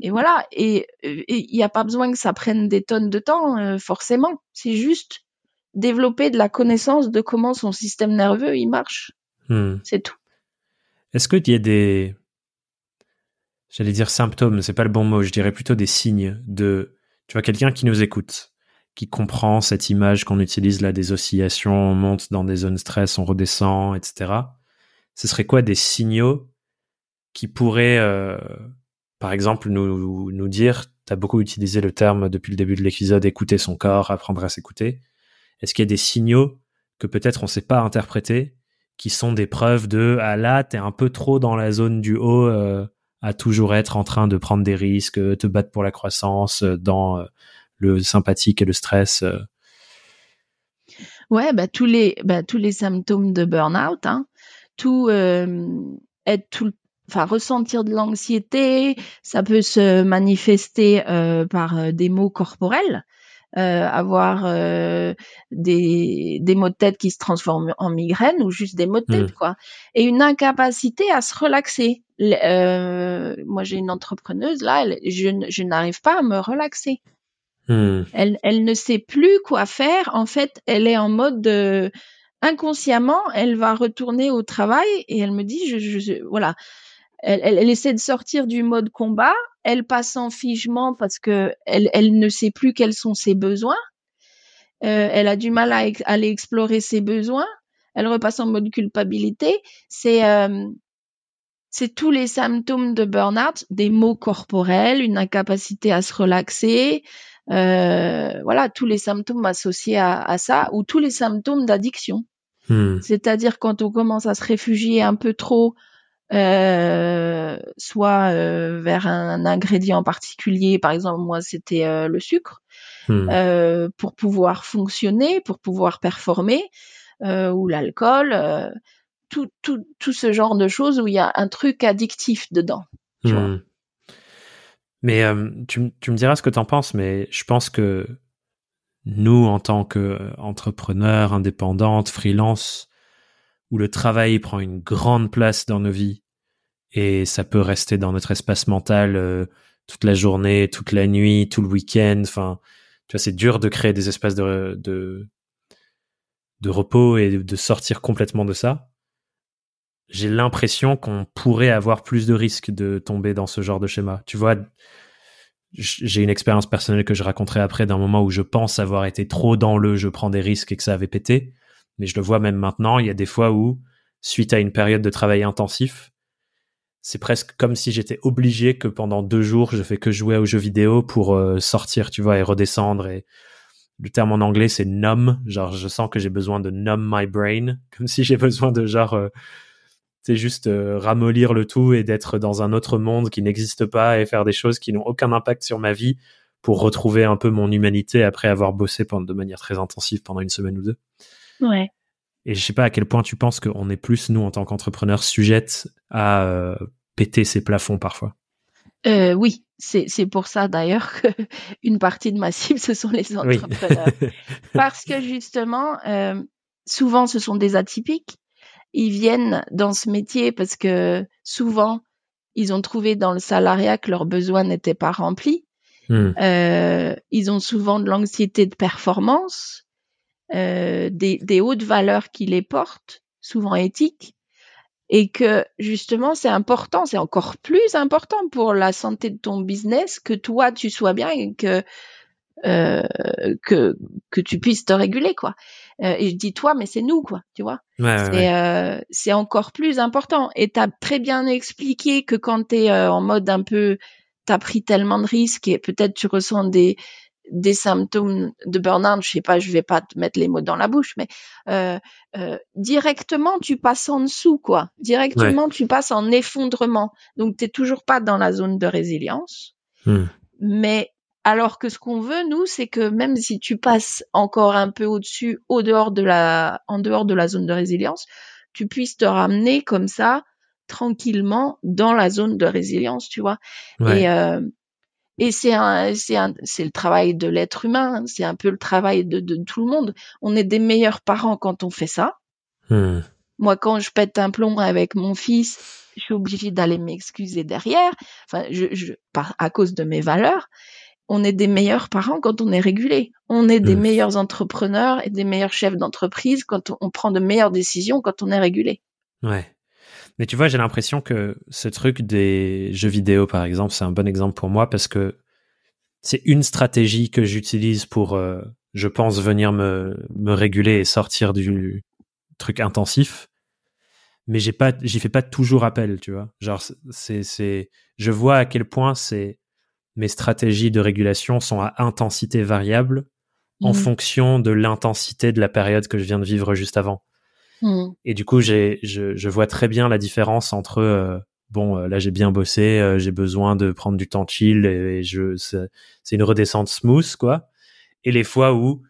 et voilà. Et il n'y a pas besoin que ça prenne des tonnes de temps forcément. C'est juste développer de la connaissance de comment son système nerveux il marche. Hmm. C'est tout. Est-ce qu'il y a des, j'allais dire symptômes, c'est pas le bon mot, je dirais plutôt des signes de, tu vois, quelqu'un qui nous écoute, qui comprend cette image qu'on utilise là des oscillations, on monte dans des zones stress, on redescend, etc. Ce serait quoi des signaux qui pourraient, euh, par exemple, nous, nous dire, tu as beaucoup utilisé le terme depuis le début de l'épisode, écouter son corps, apprendre à s'écouter. Est-ce qu'il y a des signaux que peut-être on ne sait pas interpréter qui sont des preuves de ah là t'es un peu trop dans la zone du haut euh, à toujours être en train de prendre des risques, te battre pour la croissance, dans le sympathique et le stress. Ouais, bah, tous les bah, tous les symptômes de burn-out, hein, tout être tout enfin ressentir de l'anxiété, ça peut se manifester par des maux corporels. Euh, avoir euh, des, des maux de tête qui se transforment en migraine ou juste des maux de tête, mmh. quoi. Et une incapacité à se relaxer. Euh, moi, j'ai une entrepreneuse, là, je, je n'arrive pas à me relaxer. Mmh. Elle, elle ne sait plus quoi faire. En fait, elle est en mode de, inconsciemment, elle va retourner au travail et elle me dit, je, je voilà, elle, elle, elle, essaie de sortir du mode combat elle passe en figement parce que elle, elle ne sait plus quels sont ses besoins. Euh, elle a du mal à aller explorer ses besoins. Elle repasse en mode culpabilité. C'est euh, c'est tous les symptômes de burn-out, des maux corporels, une incapacité à se relaxer, euh, voilà, tous les symptômes associés à, à, ça, ou tous les symptômes d'addiction. Hmm. C'est-à-dire quand on commence à se réfugier un peu trop euh, soit euh, vers un, ingrédient particulier, par exemple moi c'était euh, le sucre, hmm. pour pouvoir fonctionner, pour pouvoir performer, ou l'alcool, tout, tout, tout ce genre de choses où il y a un truc addictif dedans. Hmm. Mais tu, tu, me diras ce que tu en penses, mais je pense que nous, en tant qu'entrepreneurs, indépendantes, freelance, où le travail prend une grande place dans nos vies et ça peut rester dans notre espace mental euh, toute la journée, toute la nuit, tout le week-end. Enfin, tu vois, c'est dur de créer des espaces de, de, de repos et de sortir complètement de ça. J'ai l'impression qu'on pourrait avoir plus de risques de tomber dans ce genre de schéma. Tu vois, j'ai une expérience personnelle que je raconterai après d'un moment où je pense avoir été trop dans le je prends des risques et que ça avait pété mais je le vois même maintenant, il y a des fois où, suite à une période de travail intensif, c'est presque comme si j'étais obligé que pendant deux jours, je fais que jouer aux jeux vidéo pour euh, sortir, tu vois, et redescendre. Et le terme en anglais, c'est numb. Genre, je sens que j'ai besoin de numb my brain, comme si j'ai besoin de genre, c'est euh, juste euh, ramollir le tout et d'être dans un autre monde qui n'existe pas et faire des choses qui n'ont aucun impact sur ma vie pour retrouver un peu mon humanité après avoir bossé pendant, de manière très intensive pendant une semaine ou deux. Ouais. Et je sais pas à quel point tu penses qu'on est plus, nous, en tant qu'entrepreneurs, sujettes à euh, péter ces plafonds parfois. Euh, oui, c'est pour ça d'ailleurs qu'une partie de ma cible, ce sont les entrepreneurs. Parce que justement, euh, souvent, ce sont des atypiques. Ils viennent dans ce métier parce que souvent, ils ont trouvé dans le salariat que leurs besoins n'étaient pas remplis. Hmm. Euh, ils ont souvent de l'anxiété de performance. Euh, des, des, hautes valeurs qui les portent, souvent éthiques, et que justement c'est important, c'est encore plus important pour la santé de ton business que toi tu sois bien et que euh, que que tu puisses te réguler quoi. Euh, et je dis toi, mais c'est nous quoi, tu vois. Ouais, c'est euh, c'est encore plus important. Et t'as très bien expliqué que quand t'es euh, en mode un peu, t'as pris tellement de risques et peut-être tu ressens des des symptômes de burn-out, je sais pas, je vais pas te mettre les mots dans la bouche, mais euh, euh, directement tu passes en dessous, quoi. Directement tu passes en effondrement. Donc t'es toujours pas dans la zone de résilience. Hmm. Mais alors que ce qu'on veut, nous, c'est que même si tu passes encore un peu au-dessus, au dehors de la, en dehors de la zone de résilience, tu puisses te ramener comme ça tranquillement dans la zone de résilience, tu vois. Et euh, et c'est un, c'est un, c'est le travail de l'être humain. Hein. C'est un peu le travail de, de, tout le monde. On est des meilleurs parents quand on fait ça. Hmm. Moi, quand je pète un plomb avec mon fils, je suis obligée d'aller m'excuser derrière. Enfin, je, je, à cause de mes valeurs. On est des meilleurs parents quand on est régulé. On est des hmm. meilleurs entrepreneurs et des meilleurs chefs d'entreprise quand on, on prend de meilleures décisions quand on est régulé. Ouais. Mais tu vois, j'ai l'impression que ce truc des jeux vidéo, par exemple, c'est un bon exemple pour moi parce que c'est une stratégie que j'utilise pour, euh, je pense, venir me, me réguler et sortir du truc intensif. Mais j'ai pas, j'y fais pas toujours appel, tu vois. Genre, c'est, c'est, je vois à quel point c'est mes stratégies de régulation sont à intensité variable en mmh. fonction de l'intensité de la période que je viens de vivre juste avant. Hmm. Et du coup, j'ai, je, vois très bien la différence entre euh, bon, là j'ai bien bossé, j'ai besoin de prendre du temps chill et, je c'est une redescente smooth quoi. Et les fois où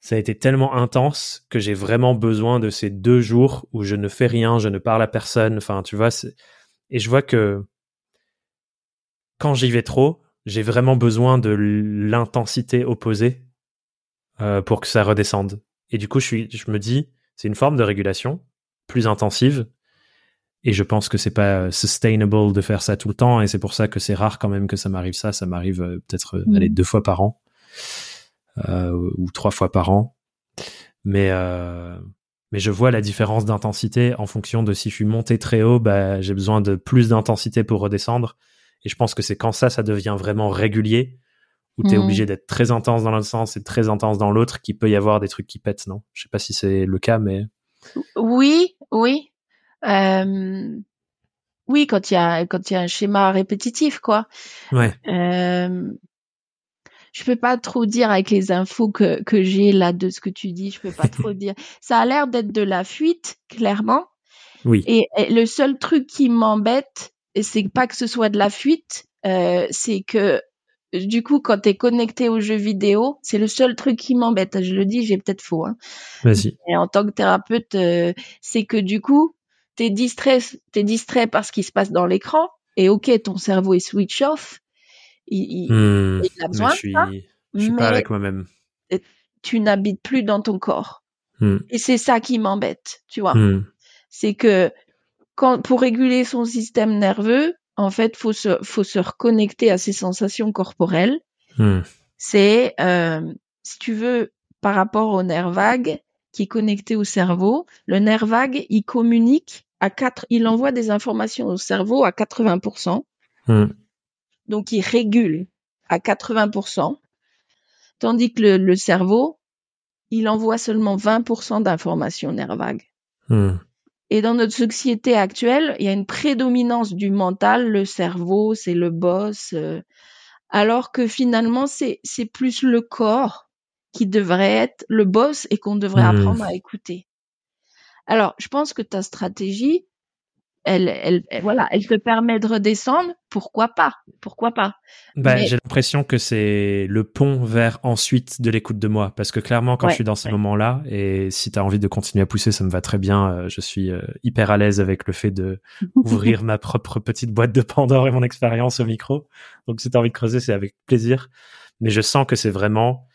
ça a été tellement intense que j'ai vraiment besoin de ces deux jours où je ne fais rien, je ne parle à personne. Enfin, tu vois, et je vois que quand j'y vais trop, j'ai vraiment besoin de l'intensité opposée euh, pour que ça redescende. Et du coup, je, suis, je me dis, c'est une forme de régulation plus intensive. Et je pense que c'est pas sustainable de faire ça tout le temps. Et c'est pour ça que c'est rare quand même que ça m'arrive ça. Ça m'arrive euh, peut-être euh, mmh. deux fois par an. Euh, ou trois fois par an. Mais euh, mais je vois la différence d'intensité en fonction de si je suis monté très haut, bah, j'ai besoin de plus d'intensité pour redescendre. Et je pense que c'est quand ça, ça devient vraiment régulier, où tu es mmh. obligé d'être très intense dans l'un sens et très intense dans l'autre, qu'il peut y avoir des trucs qui pètent, non? Je sais pas si c'est le cas, mais... Oui, oui. Euh... Oui, quand il y a quand il y a un schéma répétitif, quoi. Ouais. Euh je peux pas trop dire avec les infos que, que j'ai là de ce que tu dis, je peux pas trop dire. Ça a l'air d'être de la fuite, clairement. Oui. Et, le seul truc qui m'embête, c'est pas que ce soit de la fuite, euh, c'est que du coup, quand tu es connecté aux jeux vidéo, c'est le seul truc qui m'embête. Je le dis, j'ai peut-être faux. Hein. Vas-y. Et en tant que thérapeute, euh, c'est que du coup, t'es distrait, t'es distrait par ce qui se passe dans l'écran. Et ok, ton cerveau est switch off, il, hmm, a besoin je suis, je suis pas avec moi-même. Tu n'habites plus dans ton corps. Hmm. Et c'est ça qui m'embête, tu vois. Hmm. C'est que quand, pour réguler son système nerveux, en fait, faut se, faut se reconnecter à ses sensations corporelles. C'est, euh, si tu veux, par rapport au nerf vague qui est connecté au cerveau, le nerf vague, il communique à quatre, il envoie des informations au cerveau à 80% donc il régule à 80%, tandis que le, cerveau, il envoie seulement 20% d'informations nerfs vagues. Hmm. Et dans notre société actuelle, il y a une prédominance du mental, le cerveau, c'est le boss, euh, alors que finalement, c'est, c'est plus le corps qui devrait être le boss et qu'on devrait hmm. apprendre à écouter. Alors, je pense que ta stratégie, elle, elle, voilà, elle te permet de redescendre, pourquoi pas Pourquoi pas bah, J'ai l'impression que c'est le pont vers ensuite de l'écoute de moi, parce que clairement, quand je suis dans ces moments-là, et si tu as envie de continuer à pousser, ça me va très bien. Euh, je suis euh, hyper à l'aise avec le fait de ouvrir ma propre petite boîte de Pandore et mon expérience au micro. Donc, si tu as envie de creuser, c'est avec plaisir. Mais je sens que c'est vraiment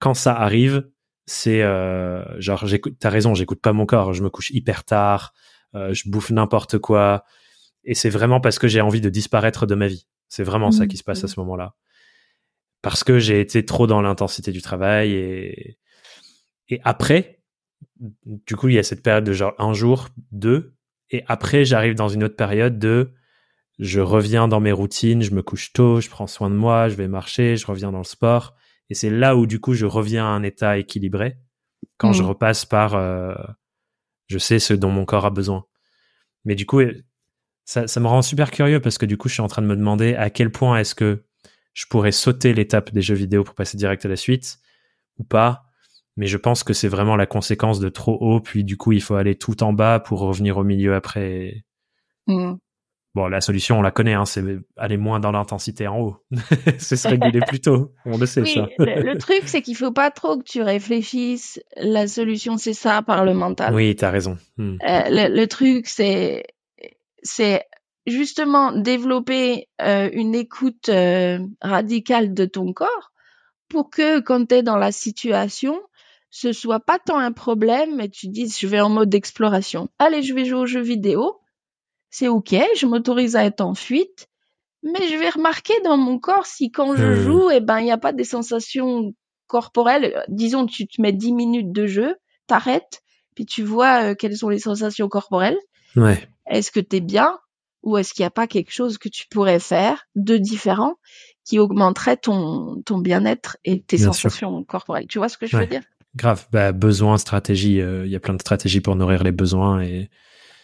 quand ça arrive, c'est euh, genre. T'as raison, j'écoute pas mon corps. Je me couche hyper tard. Euh, je bouffe n'importe quoi. Et c'est vraiment parce que j'ai envie de disparaître de ma vie. C'est vraiment ça qui se passe à ce moment-là. Parce que j'ai été trop dans l'intensité du travail et, et après, du coup, il y a cette période de genre un jour, deux, et après, j'arrive dans une autre période de je reviens dans mes routines, je me couche tôt, je prends soin de moi, je vais marcher, je reviens dans le sport. Et c'est là où, du coup, je reviens à un état équilibré quand je mmh. repasse par euh, je sais ce dont mon corps a besoin. Mais du coup, ça, me rend super curieux parce que du coup, je suis en train de me demander à quel point est-ce que je pourrais sauter l'étape des jeux vidéo pour passer direct à la suite ou pas. Mais je pense que c'est vraiment la conséquence de trop haut, puis du coup, il faut aller tout en bas pour revenir au milieu après. Mmh. Bon, la solution, on la connaît, hein, c'est aller moins dans l'intensité en haut. c'est se réguler plus tôt. On le sait, ça. le, truc, c'est qu'il faut pas trop que tu réfléchisses. La solution, c'est ça, par le mental. Oui, tu as raison. Hmm. Euh, le, truc, c'est, c'est justement développer euh, une écoute euh, radicale de ton corps pour que quand tu es dans la situation, ce soit pas tant un problème, mais tu dises, je vais en mode exploration. Allez, je vais jouer aux jeux vidéo c'est ok, je m'autorise à être en fuite, mais je vais remarquer dans mon corps si quand je hmm. joue, eh ben, il n'y a pas des sensations corporelles. Disons, tu te mets 10 minutes de jeu, t'arrêtes, puis tu vois euh, quelles sont les sensations corporelles. Ouais. Est-ce que tu es bien ou est-ce qu'il n'y a pas quelque chose que tu pourrais faire de différent qui augmenterait ton, ton bien-être et tes sensations corporelles? Tu vois ce que je veux dire? Grave, bah, besoin, stratégie, euh, il y a plein de stratégies pour nourrir les besoins et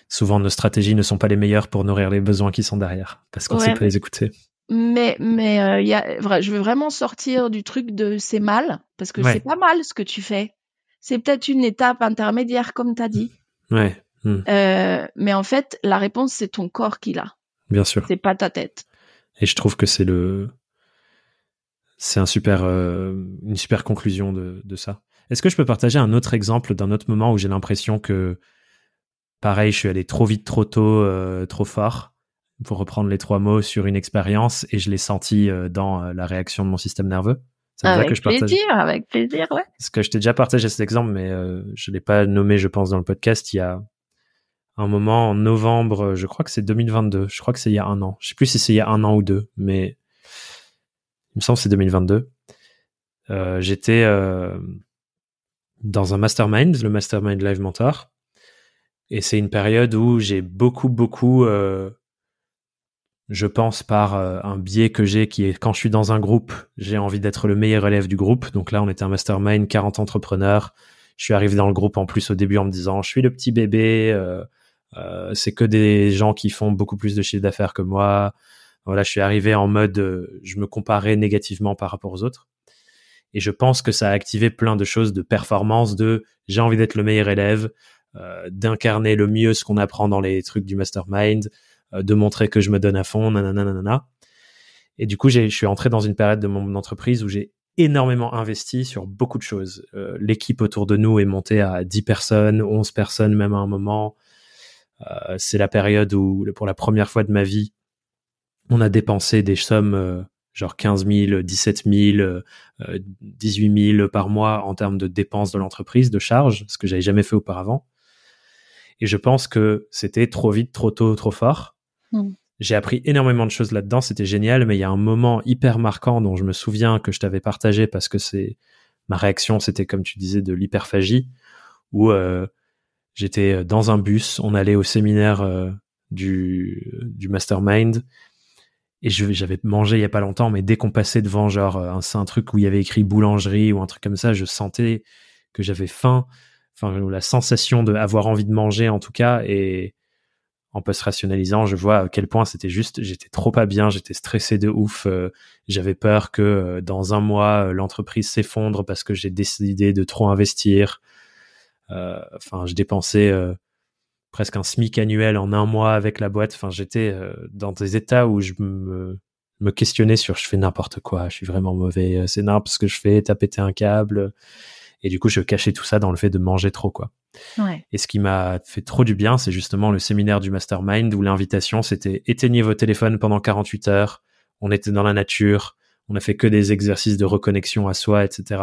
souvent nos stratégies ne sont pas les meilleures pour nourrir les besoins qui sont derrière, parce qu'on ne sait pas les écouter. Mais mais euh, y a, je veux vraiment sortir du truc de c'est mal, parce que c'est pas mal ce que tu fais. C'est peut-être une étape intermédiaire, comme tu as dit. Ouais. Hmm. Euh, mais en fait, la réponse, c'est ton corps qui l'a. Bien sûr. C'est pas ta tête. Et je trouve que c'est le, c'est un super, euh, une super conclusion de, de ça. Est-ce que je peux partager un autre exemple d'un autre moment où j'ai l'impression que, pareil, je suis allé trop vite, trop tôt, euh, trop fort, pour reprendre les trois mots sur une expérience, et je l'ai senti dans la réaction de mon système nerveux avec que je plaisir, avec plaisir, ouais. Parce que je t'ai déjà partagé cet exemple, mais euh, je l'ai pas nommé, je pense, dans le podcast. Il y a un moment en novembre, je crois que c'est 2022. Je crois que c'est il y a un an. Je sais plus si c'est il y a un an ou deux, mais il me semble que c'est 2022. Euh, J'étais euh, dans un mastermind, le mastermind Live Mentor, et c'est une période où j'ai beaucoup, beaucoup euh, je pense par euh, un biais que j'ai qui est quand je suis dans un groupe, j'ai envie d'être le meilleur élève du groupe. Donc là, on était un mastermind, 40 entrepreneurs. Je suis arrivé dans le groupe en plus au début en me disant, je suis le petit bébé, euh, c'est que des gens qui font beaucoup plus de chiffre d'affaires que moi. Voilà, je suis arrivé en mode, je me comparais négativement par rapport aux autres. Et je pense que ça a activé plein de choses de performance, de j'ai envie d'être le meilleur élève, d'incarner le mieux ce qu'on apprend dans les trucs du mastermind, euh, de montrer que je me donne à fond, nanana, nanana. Et du coup, je suis entré dans une période de mon entreprise où j'ai énormément investi sur beaucoup de choses. Euh, l'équipe autour de nous est montée à 10 personnes, 11 personnes même à un moment. Euh, c'est la période où, pour la première fois de ma vie, on a dépensé des sommes genre 15 000, 17 000, 18 000 par mois en termes de dépenses de l'entreprise, de charges, ce que j'avais jamais fait auparavant. Et je pense que c'était trop vite, trop tôt, trop fort. Mm. J'ai appris énormément de choses là-dedans, c'était génial, mais il y a un moment hyper marquant dont je me souviens que je t'avais partagé parce que c'est ma réaction, c'était comme tu disais de l'hyperphagie, où euh, j'étais dans un bus, on allait au séminaire euh, du, du mastermind, et j'avais mangé il y a pas longtemps, mais dès qu'on passait devant genre un, un truc où il y avait écrit boulangerie ou un truc comme ça, je sentais que j'avais faim, enfin la sensation d'avoir envie de manger en tout cas, et en post-rationalisant, je vois à quel point c'était juste, j'étais trop pas bien, j'étais stressé de ouf, euh, j'avais peur que euh, dans un mois, euh, l'entreprise s'effondre parce que j'ai décidé de trop investir. Enfin, je dépensais presque un SMIC annuel en un mois avec la boîte. Enfin, j'étais dans des états où je me, me questionnais sur je fais n'importe quoi, je suis vraiment mauvais, c'est n'importe ce que je fais, t'as pété un câble. Et du coup, je cachais tout ça dans le fait de manger trop, quoi. Ouais. Et ce qui m'a fait trop du bien, c'est justement le séminaire du mastermind où l'invitation, c'était éteignez vos téléphones pendant 48 heures. On était dans la nature. On a fait que des exercices de reconnexion à soi, etc.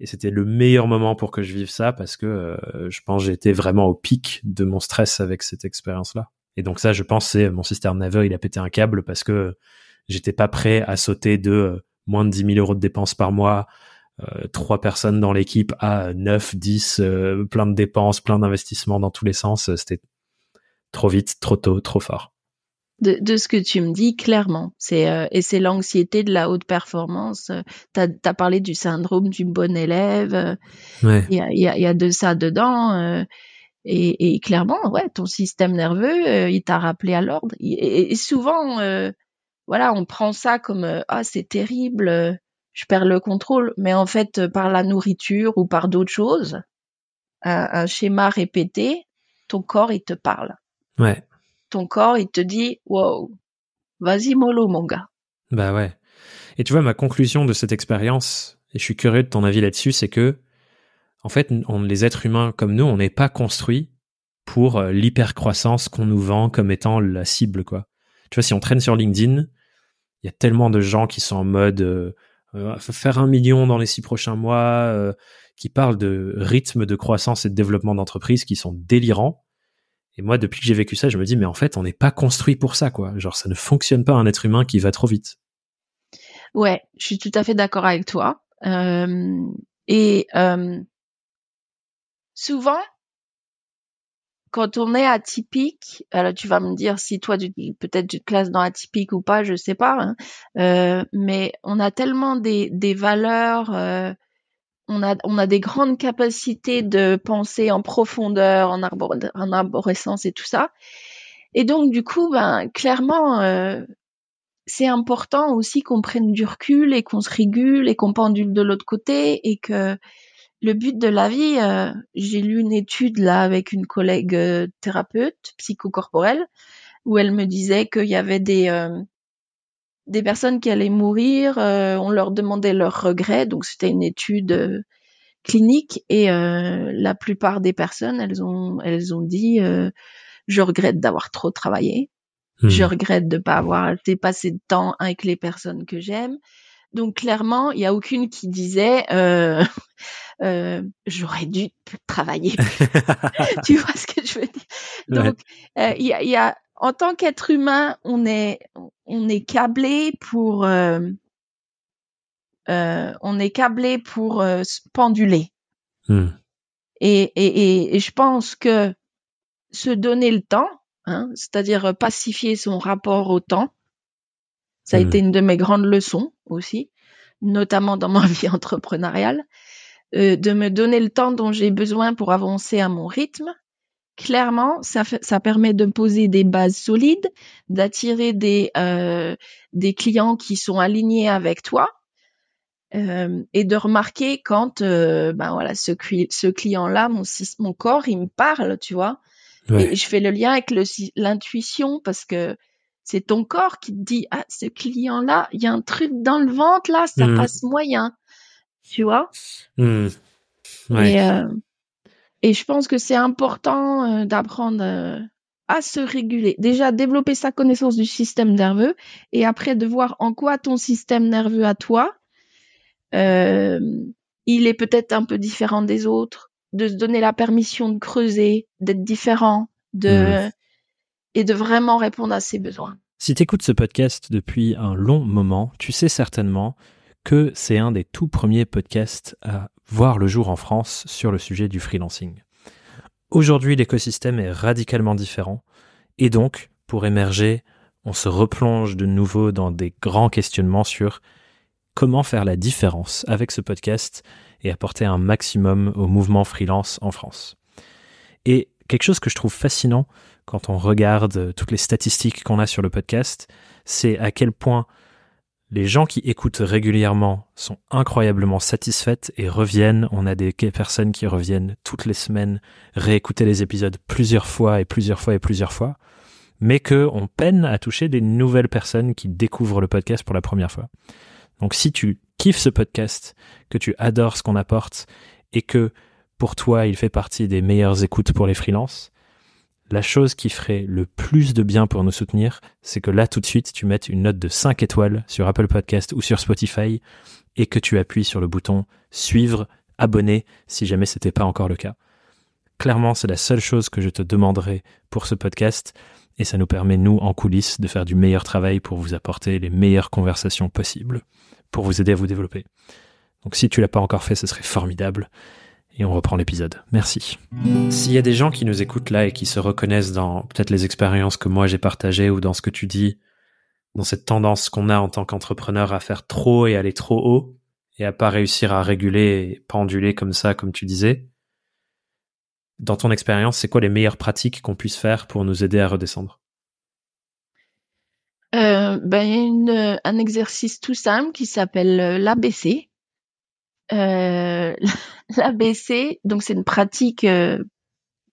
Et c'était le meilleur moment pour que je vive ça parce que euh, je pense j'étais vraiment au pic de mon stress avec cette expérience-là. Et donc ça, je pense, c'est mon système nerveux, il a pété un câble parce que j'étais pas prêt à sauter de euh, moins de 10 000 euros de dépenses par mois trois personnes dans l'équipe à 9, 10, euh, plein de dépenses, plein d'investissements dans tous les sens. Euh, c'était trop vite, trop tôt, trop fort. De, de, ce que tu me dis clairement. C'est et c'est l'anxiété de la haute performance. Tu as, parlé du syndrome du bon élève. Il y, a, y, a, de ça dedans. Et, et, clairement, ouais, ton système nerveux, il t'a rappelé à l'ordre. Et, et, souvent, voilà, on prend ça comme ah c'est terrible je perds le contrôle. Mais en fait, par la nourriture ou par d'autres choses, un, schéma répété, ton corps, il te parle. Ouais. Ton corps, il te dit, wow, vas-y mollo, mon gars. Bah ouais. Et tu vois, ma conclusion de cette expérience, et je suis curieux de ton avis là-dessus, c'est que, en fait, on, les êtres humains comme nous, on n'est pas construits pour euh, l'hypercroissance qu'on nous vend comme étant la cible, quoi. Tu vois, si on traîne sur LinkedIn, il y a tellement de gens qui sont en mode, euh, euh, faire un million dans les six prochains mois, euh, qui parlent de rythme de croissance et de développement d'entreprise qui sont délirants. Et moi, depuis que j'ai vécu ça, je me dis, mais en fait, on n'est pas construit pour ça, quoi. Genre, ça ne fonctionne pas un être humain qui va trop vite. Ouais, je suis tout à fait d'accord avec toi. Euh, et souvent, quand on est atypique, alors tu vas me dire si toi peut-être tu te classes dans atypique ou pas, je sais pas, hein, euh, mais on a tellement des, des valeurs, euh, on a on a des grandes capacités de penser en profondeur, en, en arborescence et tout ça, et donc du coup, ben clairement, euh, c'est important aussi qu'on prenne du recul et qu'on se régule et qu'on pendule de l'autre côté et que le but de la vie, euh, j'ai lu une étude là avec une collègue euh, thérapeute psychocorporelle où elle me disait qu'il y avait des euh, des personnes qui allaient mourir, on leur demandait leurs regrets, donc c'était une étude clinique et la plupart des personnes, elles ont elles ont dit je regrette d'avoir trop travaillé, hmm. je regrette de pas avoir dépassé de temps avec les personnes que j'aime. Donc clairement, il y a aucune qui disait euh, euh, j'aurais dû travailler. tu vois ce que je veux dire? Donc euh, il y, a, y, a, en tant qu'être humain, on est on est câblé pour euh, euh, on est câblé pour se penduler. Hmm. Et, et, et, je pense que se donner le temps, hein, c'est-à-dire pacifier son rapport au temps, ça a hmm. été une de mes grandes leçons aussi, notamment dans ma vie entrepreneuriale, euh, de me donner le temps dont j'ai besoin pour avancer à mon rythme. Clairement, ça, ça permet de poser des bases solides, d'attirer des, euh, des clients qui sont alignés avec toi, euh, et de remarquer quand euh, ben voilà ce, ce client là mon mon corps il me parle tu vois et je fais le lien avec l'intuition parce que c'est ton corps qui te dit ah ce client là il y a un truc dans le ventre là ça hmm. passe moyen. Tu vois? Hmm. et, euh, et je pense que c'est important euh, d'apprendre euh, à se réguler. Déjà développer sa connaissance du système nerveux et après de voir en quoi ton système nerveux à toi il est peut-être un peu différent des autres de se donner la permission de creuser d'être différent de hmm et de vraiment répondre à ses besoins. Si tu écoutes ce podcast depuis un long moment, tu sais certainement que c'est un des tout premiers podcasts à voir le jour en France sur le sujet du freelancing. Aujourd'hui, l'écosystème est radicalement différent et donc, pour émerger, on se replonge de nouveau dans des grands questionnements sur comment faire la différence avec ce podcast et apporter un maximum au mouvement freelance en France. Et quelque chose que je trouve fascinant quand on regarde toutes les statistiques qu'on a sur le podcast, c'est à quel point les gens qui écoutent régulièrement sont incroyablement satisfaites et reviennent. On a des personnes qui reviennent toutes les semaines réécouter les épisodes plusieurs fois et plusieurs fois et plusieurs fois, mais qu'on peine à toucher des nouvelles personnes qui découvrent le podcast pour la première fois. Donc si tu kiffes ce podcast, que tu adores ce qu'on apporte et que pour toi il fait partie des meilleures écoutes pour les freelances, la chose qui ferait le plus de bien pour nous soutenir, c'est que là tout de suite tu mettes une note de 5 étoiles sur Apple Podcast ou sur Spotify et que tu appuies sur le bouton suivre, abonner si jamais c'était pas encore le cas. Clairement, c'est la seule chose que je te demanderai pour ce podcast et ça nous permet nous en coulisses de faire du meilleur travail pour vous apporter les meilleures conversations possibles pour vous aider à vous développer. Donc si tu l'as pas encore fait, ce serait formidable et on reprend l'épisode. Merci. S'il y a des gens qui nous écoutent là et qui se reconnaissent dans peut-être les expériences que moi j'ai partagées ou dans ce que tu dis, dans cette tendance qu'on a en tant qu'entrepreneur à faire trop et aller trop haut et à pas réussir à réguler et penduler comme ça, comme tu disais, dans ton expérience, c'est quoi les meilleures pratiques qu'on puisse faire pour nous aider à redescendre? Euh, ben, un exercice tout simple qui s'appelle euh, l'ABC. Euh, L'ABC, donc c'est une pratique euh,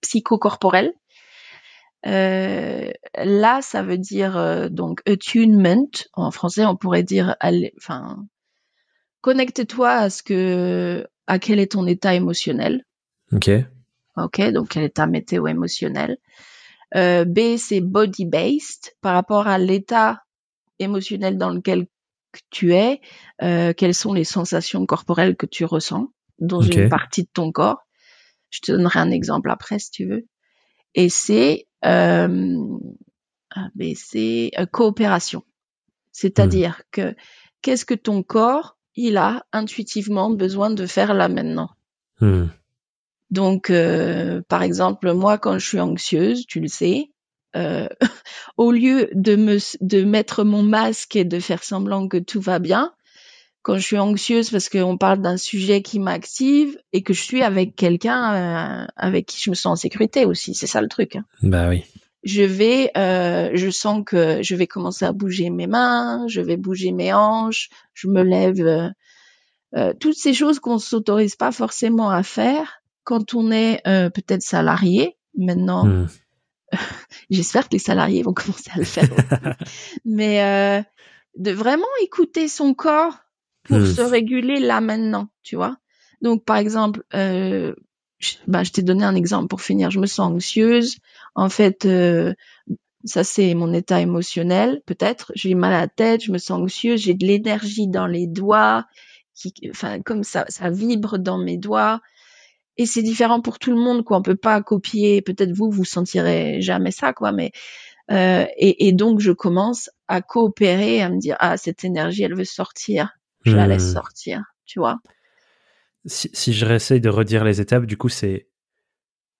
psychocorporelle. Euh, là, ça veut dire euh, donc attunement. En français, on pourrait dire, enfin, connecte-toi à ce que, à quel est ton état émotionnel. Ok. Ok, donc quel état météo émotionnel. B, c'est body based par rapport à l'état émotionnel dans lequel tu es, euh, quelles sont les sensations corporelles que tu ressens dans une partie de ton corps. Je te donnerai un exemple après si tu veux. Et c'est euh, c'est euh, coopération. C'est-à-dire hmm. que qu'est-ce que ton corps il a intuitivement besoin de faire là maintenant? Hmm. Donc, euh, par exemple, moi, quand je suis anxieuse, tu le sais, euh, au lieu de me de mettre mon masque et de faire semblant que tout va bien, quand je suis anxieuse parce qu'on parle d'un sujet qui m'active et que je suis avec quelqu'un euh, avec qui je me sens en sécurité aussi, c'est ça le truc. Hein. Bah oui. Je vais, euh, je sens que je vais commencer à bouger mes mains, je vais bouger mes hanches, je me lève euh, toutes ces choses qu'on s'autorise pas forcément à faire quand on est peut-être salarié. Maintenant, Hmm. j'espère que les salariés vont commencer à le faire. Mais euh, de vraiment écouter son corps pour Hmm. se réguler là maintenant, tu vois. Donc par exemple, euh, je, bah, je t'ai donné un exemple pour finir. Je me sens anxieuse. En fait, euh, ça c'est mon état émotionnel, peut-être. J'ai mal à la tête, je me sens anxieuse, j'ai de l'énergie dans les doigts, qui, enfin comme ça, ça vibre dans mes doigts. Et c'est différent pour tout le monde, quoi. On peut pas copier. Peut-être vous, vous sentirez jamais ça, quoi. Mais euh, et, et donc je commence à coopérer, à me dire ah cette énergie, elle veut sortir, je la laisse Hmm. sortir, tu vois. Si, si je réessaye de redire les étapes, du coup, c'est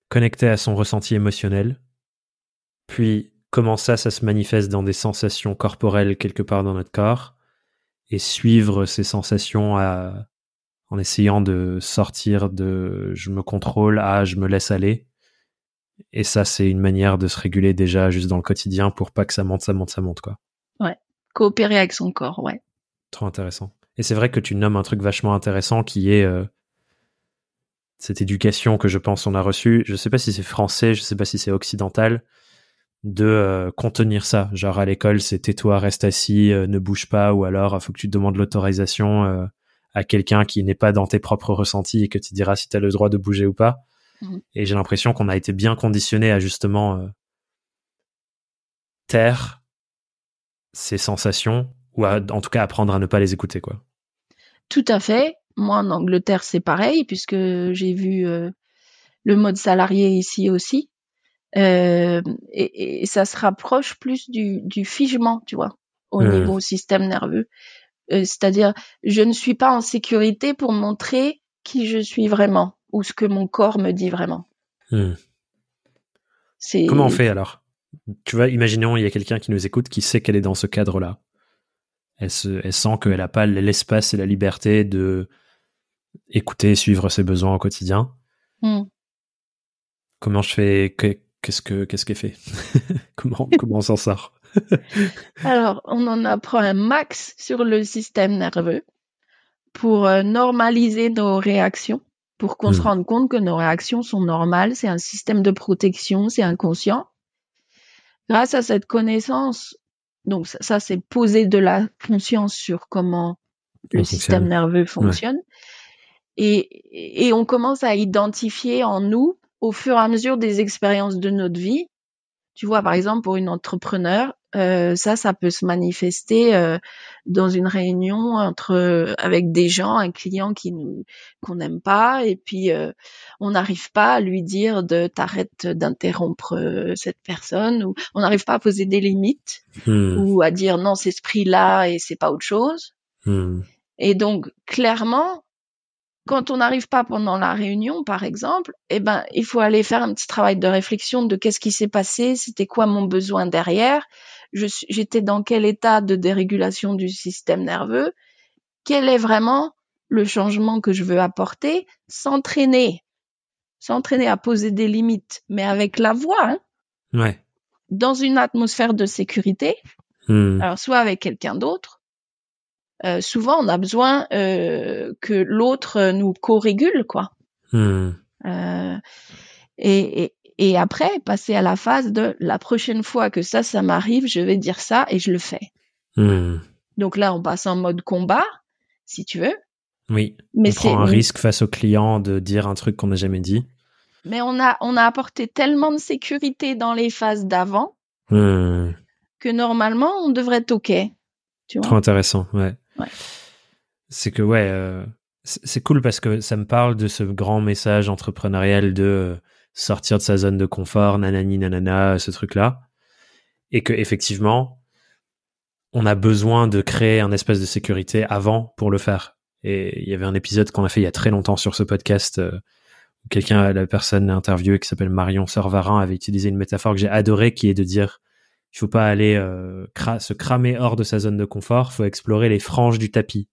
connecter à son ressenti émotionnel, puis comment ça, ça se manifeste dans des sensations corporelles quelque part dans notre corps, et suivre ces sensations à, en essayant de sortir de je me contrôle à je me laisse aller. Et ça, c'est une manière de se réguler déjà juste dans le quotidien pour pas que ça monte, ça monte, ça monte, quoi. Coopérer avec son corps, ouais. Trop intéressant. Et c'est vrai que tu nommes un truc vachement intéressant qui est euh, cette éducation que je pense on a reçue. Je sais pas si c'est français, je sais pas si c'est occidental, de euh, contenir ça. Genre à l'école, c'est tais-toi, reste assis, euh, ne bouge pas, ou alors faut que tu demandes l'autorisation à quelqu'un qui n'est pas dans tes propres ressentis et que tu diras si tu as le droit de bouger ou pas. Mhm. Et j'ai l'impression qu'on a été bien conditionné à justement euh, taire ces sensations ou à, en tout cas apprendre à ne pas les écouter quoi. Tout à fait. Moi, en Angleterre, c'est pareil, puisque j'ai vu euh, le mode salarié ici aussi. Euh, et, et ça se rapproche plus du, du figement, tu vois, au Hmm. niveau système nerveux. Euh, C'est-à-dire, je ne suis pas en sécurité pour montrer qui je suis vraiment ou ce que mon corps me dit vraiment. Hmm. Comment on fait alors? Tu vois, imaginons il y a quelqu'un qui nous écoute qui sait qu'elle est dans ce cadre-là. Elle, se, elle sent qu'elle n'a pas l'espace et la liberté de écouter, suivre ses besoins au quotidien. Hmm. Comment je fais? Que- Qu'est-ce que qu'est-ce qu'elle fait? Comment comment on s'en sort? Alors, on en apprend un max sur le système nerveux pour euh, normaliser nos réactions, pour qu'on Hmm. se rende compte que nos réactions sont normales. C'est un système de protection, c'est inconscient. Grâce à cette connaissance, donc ça, ça, c'est poser de la conscience sur comment le système nerveux fonctionne. Et, et on commence à identifier en nous, au fur et à mesure des expériences de notre vie, tu vois, par exemple, pour une entrepreneur, euh, ça, ça peut se manifester euh, dans une réunion entre avec des gens, un client qui nous qu'on n'aime pas, et puis euh, on n'arrive pas à lui dire de t'arrêtes d'interrompre euh, cette personne, ou on n'arrive pas à poser des limites, Hmm, ou à dire non, c'est ce prix-là et c'est pas autre chose. hmm, Et donc, clairement, quand on n'arrive pas pendant la réunion, par exemple, eh ben, il faut aller faire un petit travail de réflexion de qu'est-ce qui s'est passé, c'était quoi mon besoin derrière, j'étais dans quel état de dérégulation du système nerveux, quel est vraiment le changement que je veux apporter, s'entraîner, s'entraîner à poser des limites, mais avec la voix, hein, Ouais. dans une atmosphère de sécurité, Hmm, alors soit avec quelqu'un d'autre. Euh, souvent, on a besoin euh, que l'autre euh, nous co-régule, quoi. hmm, Euh, et, et, et après, passer à la phase de la prochaine fois que ça, ça m'arrive, je vais dire ça et je le fais. hmm. Donc là, on passe en mode combat, si tu veux. Oui. Mais on c'est, prend un risque face au client de dire un truc qu'on n'a jamais dit. mais on a, on a apporté tellement de sécurité dans les phases d'avant Hmm. que normalement, on devrait être OK. Tu vois? Trop intéressant, ouais. C'est que, ouais, euh, c'est c'est cool parce que ça me parle de ce grand message entrepreneurial de euh, sortir de sa zone de confort, nanani, nanana, ce truc-là. Et que, effectivement, on a besoin de créer un espace de sécurité avant pour le faire. Et il y avait un épisode qu'on a fait il y a très longtemps sur ce podcast euh, où quelqu'un, la personne interviewée qui s'appelle Marion Servarin avait utilisé une métaphore que j'ai adorée qui est de dire il faut pas aller euh, cra- se cramer hors de sa zone de confort, faut explorer les franges du tapis.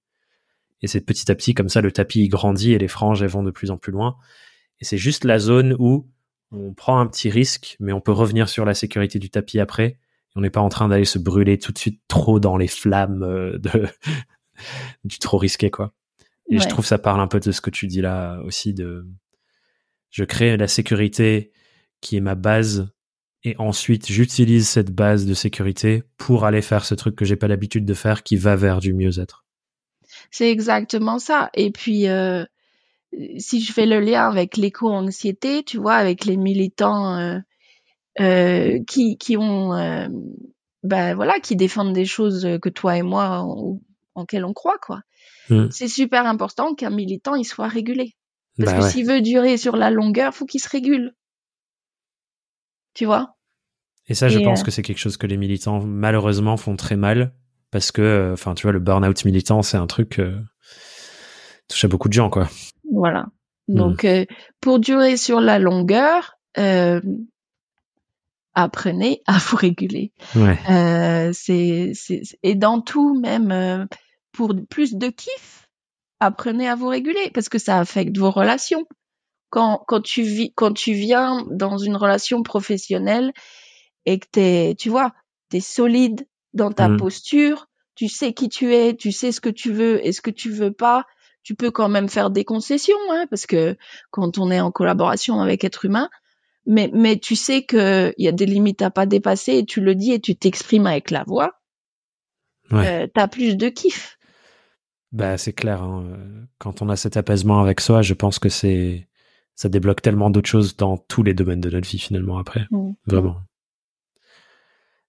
Et c'est petit à petit comme ça le tapis il grandit et les franges elles vont de plus en plus loin. Et c'est juste la zone où on prend un petit risque, mais on peut revenir sur la sécurité du tapis après. Et on n'est pas en train d'aller se brûler tout de suite trop dans les flammes euh, de du trop risqué quoi. Et je trouve ça parle un peu de ce que tu dis là aussi de je crée la sécurité qui est ma base et ensuite j'utilise cette base de sécurité pour aller faire ce truc que j'ai pas l'habitude de faire qui va vers du mieux-être. C'est exactement ça. Et puis euh, si je fais le lien avec l'éco-anxiété, tu vois, avec les militants euh, euh, qui qui ont ben voilà, qui défendent des choses que toi et moi en, en on croit quoi. Mm. C'est super important qu'un militant il soit régulé. Parce bah que s'il veut durer sur la longueur, faut qu'il se régule. Tu vois? Et ça, je pense euh, que c'est quelque chose que les militants, malheureusement, font très mal. Parce que, euh, enfin, tu vois, le burn-out militant, c'est un truc euh, touche à beaucoup de gens, quoi. Voilà. Mm. Donc, pour durer sur la longueur, apprenez à vous réguler. Ouais. c'est, et dans tout, même pour plus de kiff, apprenez à vous réguler parce que ça affecte vos relations. Quand, quand tu vis, quand tu viens dans une relation professionnelle et que t'es, tu vois, t'es solide dans ta mmh. posture, tu sais qui tu es, tu sais ce que tu veux et ce que tu veux pas, tu peux quand même faire des concessions, hein, parce que quand on est en collaboration avec être humain, mais, mais tu sais qu'il y a des limites à pas dépasser et tu le dis et tu t'exprimes avec la voix, ouais. euh, t'as plus de kiff. Bah, c'est clair. Hein. Quand on a cet apaisement avec soi, je pense que c'est ça débloque tellement d'autres choses dans tous les domaines de notre vie finalement après. Mmh. Vraiment.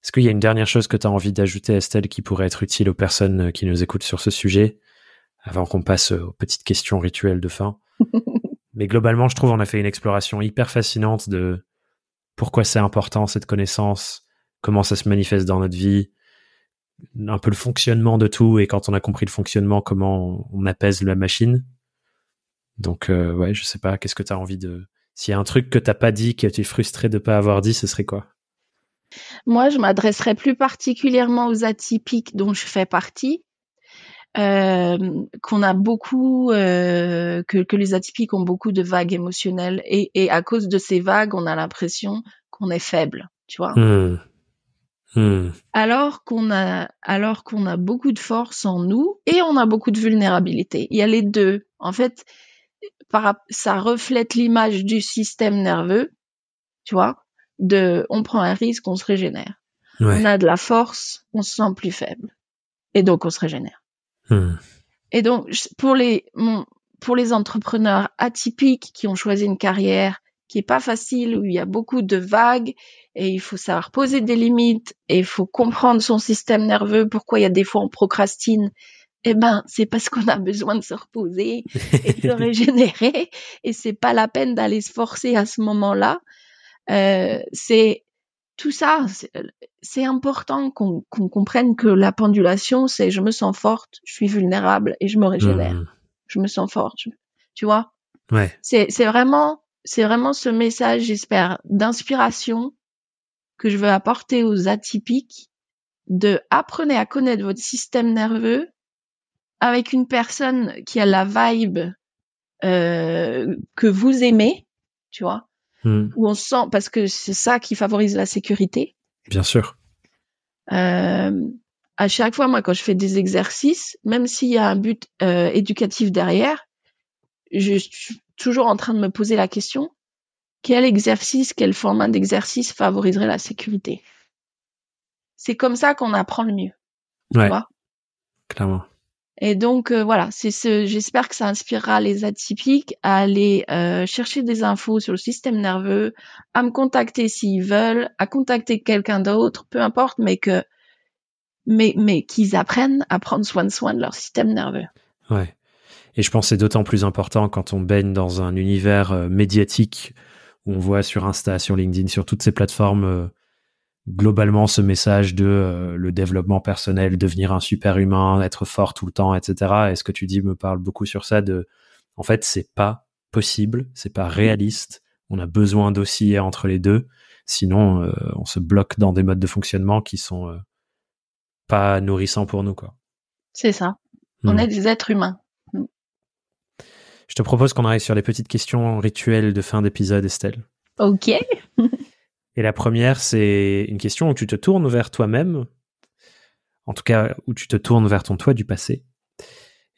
Est-ce qu'il y a une dernière chose que tu as envie d'ajouter, Estelle, qui pourrait être utile aux personnes qui nous écoutent sur ce sujet, avant qu'on passe aux petites questions rituelles de fin? Mais globalement, je trouve on a fait une exploration hyper fascinante de pourquoi c'est important cette connaissance, comment ça se manifeste dans notre vie, un peu le fonctionnement de tout et quand on a compris le fonctionnement, comment on, apaise la machine. Donc euh, ouais, je sais pas, qu'est-ce que tu as envie de s'il y a un truc que t'as pas dit, que tu es frustré de pas avoir dit, ce serait quoi? Moi, je m'adresserais plus particulièrement aux atypiques dont je fais partie. Euh, qu'on a beaucoup, euh, que, que, les atypiques ont beaucoup de vagues émotionnelles et, et à cause de ces vagues, on a l'impression qu'on est faible, tu vois. Mmh. Hmm. Alors qu'on a, alors qu'on a beaucoup de force en nous et on a beaucoup de vulnérabilité. Il y a les deux. En fait, ça reflète l'image du système nerveux, tu vois, de, on prend un risque, on se régénère. On a de la force, on se sent plus faible. Et donc, on se régénère. Hmm. Et donc, pour les, pour les entrepreneurs atypiques qui ont choisi une carrière qui est pas facile, où il y a beaucoup de vagues et il faut savoir poser des limites et il faut comprendre son système nerveux, pourquoi il y a des fois on procrastine. Eh ben, c'est parce qu'on a besoin de se reposer et de se régénérer et c'est pas la peine d'aller se forcer à ce moment-là. Euh, c'est tout ça, c'est important qu'on comprenne que la pendulation, c'est je me sens forte, je suis vulnérable et je me régénère. Mmh. Je me sens forte, tu vois? Ouais. C'est vraiment c'est vraiment ce message, j'espère, d'inspiration que je veux apporter aux atypiques de apprenez à connaître votre système nerveux avec une personne qui a la vibe euh, que vous aimez, tu vois, hmm. où on sent parce que c'est ça qui favorise la sécurité. Bien sûr. Euh, à chaque fois, moi, quand je fais des exercices, même s'il y a un but euh, éducatif derrière, je suis toujours en train de me poser la question quel exercice, quel format d'exercice favoriserait la sécurité? C'est comme ça qu'on apprend le mieux. Ouais. clairement. Et donc euh, voilà, c'est ce. J'espère que ça inspirera les atypiques à aller euh, chercher des infos sur le système nerveux, à me contacter s'ils veulent, à contacter quelqu'un d'autre, peu importe, mais que mais qu'ils apprennent à prendre soin de soin de leur système nerveux. Ouais. Et je pense que c'est d'autant plus important quand on baigne dans un univers euh, médiatique où on voit sur Insta, sur LinkedIn, sur toutes ces plateformes, globalement ce message de euh, le développement personnel, devenir un super humain, être fort tout le temps, etc. Et ce que tu dis me parle beaucoup sur ça de, en fait, c'est pas possible, c'est pas réaliste. On a besoin d'osciller entre les deux. Sinon, on se bloque dans des modes de fonctionnement qui sont pas nourrissants pour nous, quoi. C'est ça. On hmm. est des êtres humains. Je te propose qu'on arrive sur les petites questions rituelles de fin d'épisode, Estelle. Ok. Et la première, c'est une question où tu te tournes vers toi-même, en tout cas où tu te tournes vers ton toi du passé.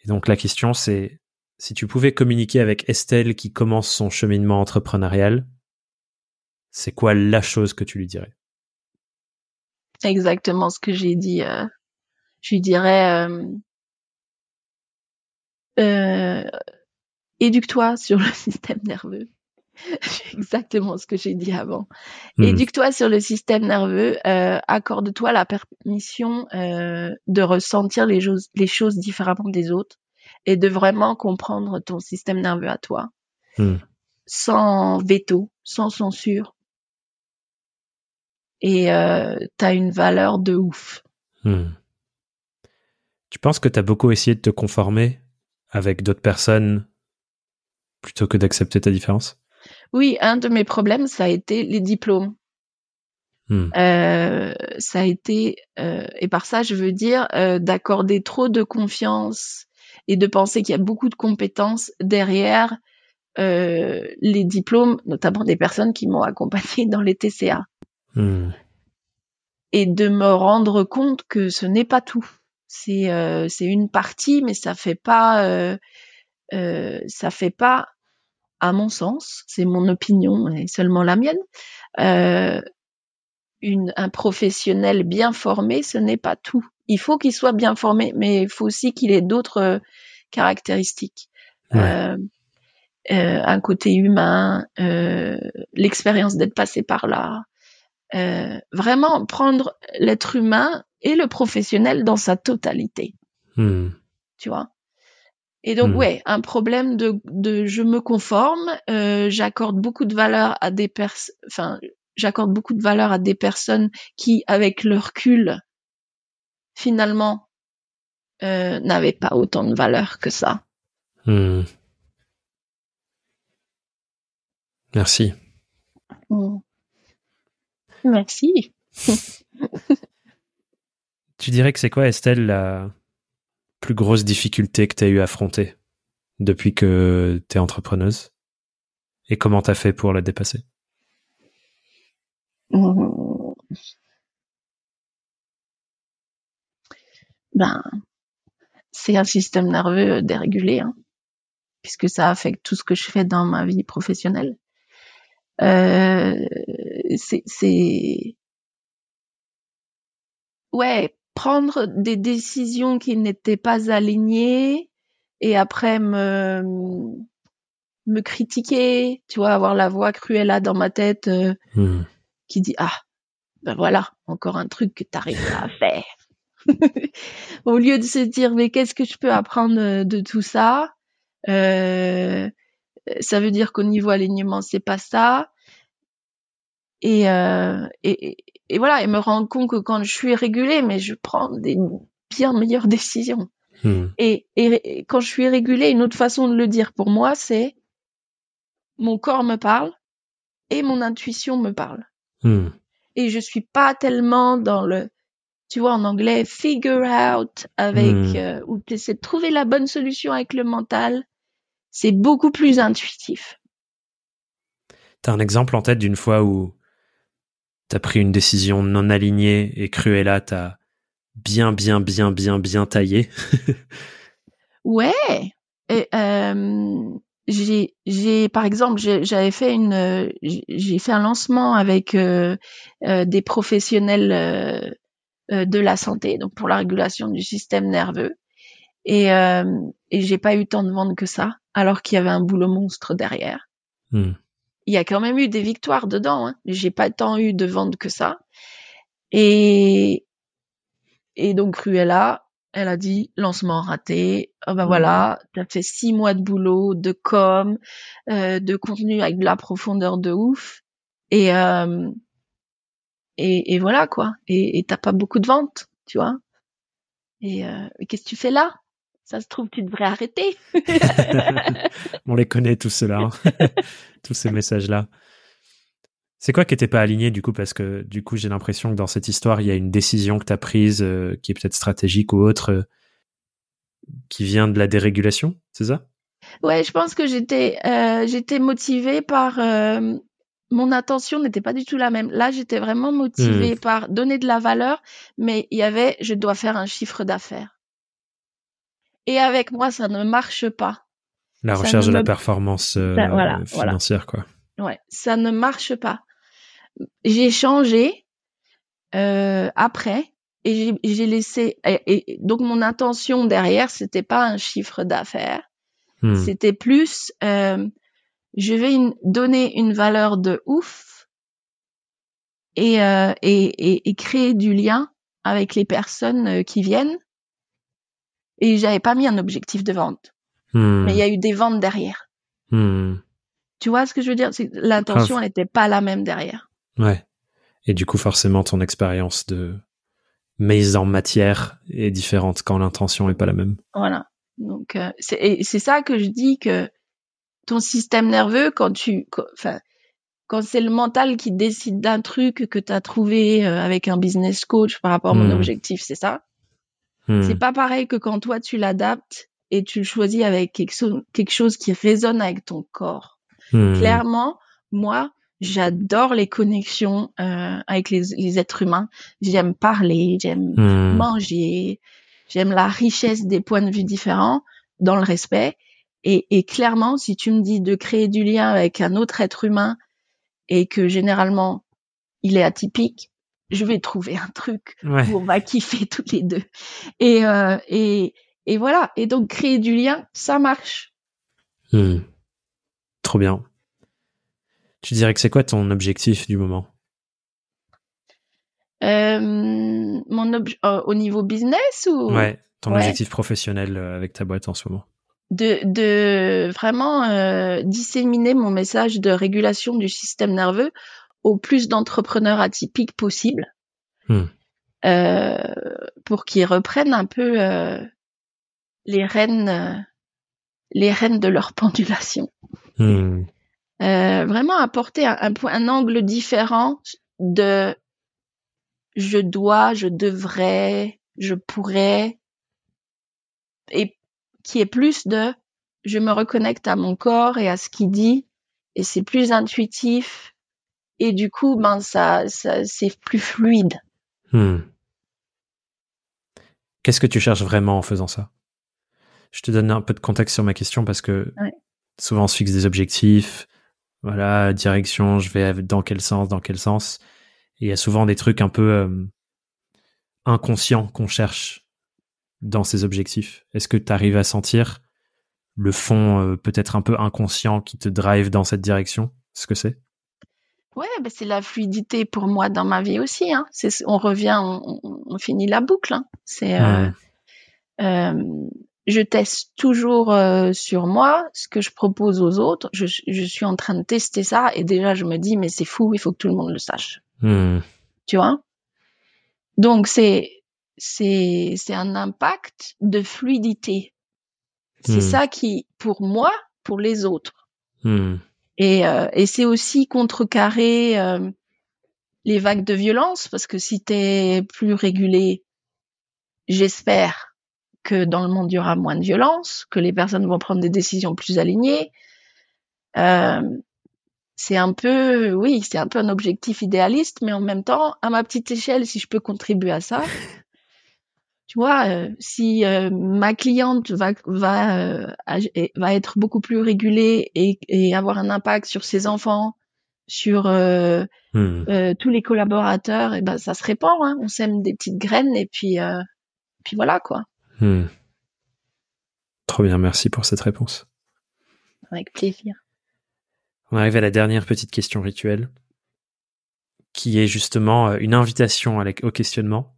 Et donc la question, c'est si tu pouvais communiquer avec Estelle qui commence son cheminement entrepreneurial, c'est quoi la chose que tu lui dirais? Exactement ce que j'ai dit. Euh, je lui dirais euh, euh, éduque-toi sur le système nerveux. exactement ce que j'ai dit avant. Hmm. Éduque-toi sur le système nerveux, euh, accorde-toi la permission euh, de ressentir les, choses, les choses différemment des autres et de vraiment comprendre ton système nerveux à toi, hmm. sans veto, sans censure. Et euh, t'as une valeur de ouf. Hmm. Tu penses que t'as beaucoup essayé de te conformer avec d'autres personnes plutôt que d'accepter ta différence? Oui, un de mes problèmes, ça a été les diplômes. Hmm. Euh, ça a été, euh, et par ça, je veux dire euh, d'accorder trop de confiance et de penser qu'il y a beaucoup de compétences derrière les diplômes, notamment des personnes qui m'ont accompagné dans les TCA. Hmm. Et de me rendre compte que ce n'est pas tout. C'est c'est une partie, mais ça fait pas ça fait pas à mon sens, c'est mon opinion et seulement la mienne, euh, une, un professionnel bien formé, ce n'est pas tout. Il faut qu'il soit bien formé, mais il faut aussi qu'il ait d'autres euh, caractéristiques. Euh, euh, un côté humain, l'expérience d'être passé par là. vraiment prendre l'être humain et le professionnel dans sa totalité. Hmm. Tu vois? Et donc, hmm. ouais, un problème de, de je me conforme, euh, j'accorde beaucoup de valeur à des personnes, enfin, j'accorde beaucoup de valeur à des personnes qui, avec le recul, finalement, euh, n'avaient pas autant de valeur que ça. Hmm. Merci. Hmm. Merci. tu dirais que c'est quoi, Estelle, la, plus grosse difficulté que tu as eu à affronter depuis que tu es entrepreneuse? Et comment tu as fait pour la dépasser? Ben, c'est un système nerveux dérégulé, hein, puisque ça affecte tout ce que je fais dans ma vie professionnelle. Euh, c'est, ouais, prendre des décisions qui n'étaient pas alignées et après me me critiquer, tu vois, avoir la voix cruelle dans ma tête euh, hmm. qui dit ah ben voilà encore un truc que t'arrives à faire. Au lieu de se dire mais qu'est-ce que je peux apprendre de tout ça, euh, ça veut dire qu'au niveau alignement c'est pas ça. Et, euh, et, et voilà, et me rendre compte que quand je suis régulée, mais je prends des bien meilleures décisions. Hmm. Et, et, quand je suis régulée, une autre façon de le dire pour moi, c'est mon corps me parle et mon intuition me parle. Hmm. Et je suis pas tellement dans le, tu vois, en anglais, figure out avec, hmm. euh, où tu essaies de trouver la bonne solution avec le mental. C'est beaucoup plus intuitif. T'as un exemple en tête d'une fois où t'as pris une décision non alignée et Cruella t'a bien, bien, bien, bien, bien taillé. ouais. Et, euh, j'ai, j'ai, par exemple, j'avais fait une, j'ai fait un lancement avec euh, euh, des professionnels de la santé, donc pour la régulation du système nerveux, et et j'ai pas eu tant de ventes que ça, alors qu'il y avait un boulot monstre derrière. Hmm il y a quand même eu des victoires dedans. Hein. J'ai pas tant eu de ventes que ça. Et et donc Cruella, elle a dit lancement raté. Oh ben voilà, t'as fait six mois de boulot, de com, euh, de contenu avec de la profondeur de ouf. Et euh, et, et, voilà quoi. Et t'as pas beaucoup de ventes, tu vois. Et, euh, qu'est-ce que tu fais là? Ça se trouve, tu devrais arrêter. On les connaît tous ceux-là. Hein. tous ces messages-là. C'est quoi qui n'était pas aligné du coup? Parce que du coup, j'ai l'impression que dans cette histoire, il y a une décision que tu as prise euh, qui est peut-être stratégique ou autre, euh, qui vient de la dérégulation, c'est ça? Ouais, je pense que j'étais euh, j'étais motivée par mon attention n'était pas du tout la même. Là, j'étais vraiment motivée hmm. par donner de la valeur, mais il y avait je dois faire un chiffre d'affaires. Et avec moi, ça ne marche pas. La Ça recherche de la performance euh, Ça, voilà, voilà. financière, quoi. Ouais, ça ne marche pas. J'ai changé euh, après et j'ai- laissé. Et, et donc mon intention derrière, c'était pas un chiffre d'affaires, Hmm. c'était plus. euh, je vais une- donner une valeur de ouf et, euh, et, et, et créer du lien avec les personnes euh, qui viennent. Et j'avais pas mis un objectif de vente, Hmm. mais il y a eu des ventes derrière. Hmm. Tu vois ce que je veux dire? C'est L'intention, elle n'était pas la même derrière. Ouais. Et du coup, forcément, ton expérience de mise en matière est différente quand l'intention est pas la même. Voilà. Donc euh, c'est ça que je dis que ton système nerveux quand tu enfin quand c'est le mental qui décide d'un truc que tu as trouvé euh, avec un business coach par rapport à mon Hmm. objectif, c'est ça? Hmm. C'est pas pareil que quand toi tu l'adaptes et tu le choisis avec quelque, so- quelque chose qui résonne avec ton corps. Hmm. Clairement, moi, j'adore les connexions euh, avec les, les êtres humains. J'aime parler, j'aime Hmm. manger, j'aime la richesse des points de vue différents dans le respect. Et, et clairement, si tu me dis de créer du lien avec un autre être humain et que généralement il est atypique, je vais trouver un truc Ouais. où on va kiffer toutes les deux. Et, euh, et, et voilà. Et donc créer du lien, ça marche. Hmm. Trop bien. Tu dirais que c'est quoi ton objectif du moment? Euh, mon euh, au niveau business ou? Ouais, ton Ouais. objectif professionnel avec ta boîte en ce moment. de, de vraiment disséminer mon message de régulation du système nerveux au plus d'entrepreneurs atypiques possible Hmm. euh, pour qu'ils reprennent un peu euh, les rênes euh, les rênes de leur pendulation. Hmm. Euh, vraiment apporter un, un, un angle différent de je dois, je devrais, je pourrais, et qui est plus de je me reconnecte à mon corps et à ce qu'il dit, et c'est plus intuitif, et du coup, ben ça, ça c'est plus fluide. Hmm. Qu'est-ce que tu cherches vraiment en faisant ça? Je te donne un peu de contexte sur ma question parce que Ouais. souvent on se fixe des objectifs, voilà, direction, je vais dans quel sens, dans quel sens? Et il y a souvent des trucs un peu euh, inconscients qu'on cherche dans ces objectifs. Est-ce que tu arrives à sentir le fond euh, peut-être un peu inconscient qui te drive dans cette direction? Ce que c'est? Ouais, ben c'est la fluidité pour moi dans ma vie aussi. Hein. C'est, on revient, on, on- on finit la boucle. Hein. C'est, euh, euh, je teste toujours euh, sur moi ce que je propose aux autres. Je, je suis en train de tester ça et déjà je me dis mais c'est fou, il faut que tout le monde le sache. Hmm. Tu vois? Donc c'est c'est c'est un impact de fluidité. C'est Hmm. ça qui pour moi, pour les autres. Et, euh, et c'est aussi contrecarrer euh, les vagues de violence, parce que si t'es plus régulé, j'espère que dans le monde il y aura moins de violence, que les personnes vont prendre des décisions plus alignées. Euh, c'est un peu, oui, c'est un peu un objectif idéaliste, mais en même temps, à ma petite échelle, si je peux contribuer à ça, tu vois, euh, si euh, ma cliente va va euh, va être beaucoup plus régulée et, et avoir un impact sur ses enfants, sur Hmm. tous les collaborateurs, et ben ça se répand. Hein. On sème des petites graines et puis puis voilà quoi. Hmm. Trop bien, merci pour cette réponse. Avec plaisir. On arrive à la dernière petite question rituelle, qui est justement une invitation au questionnement.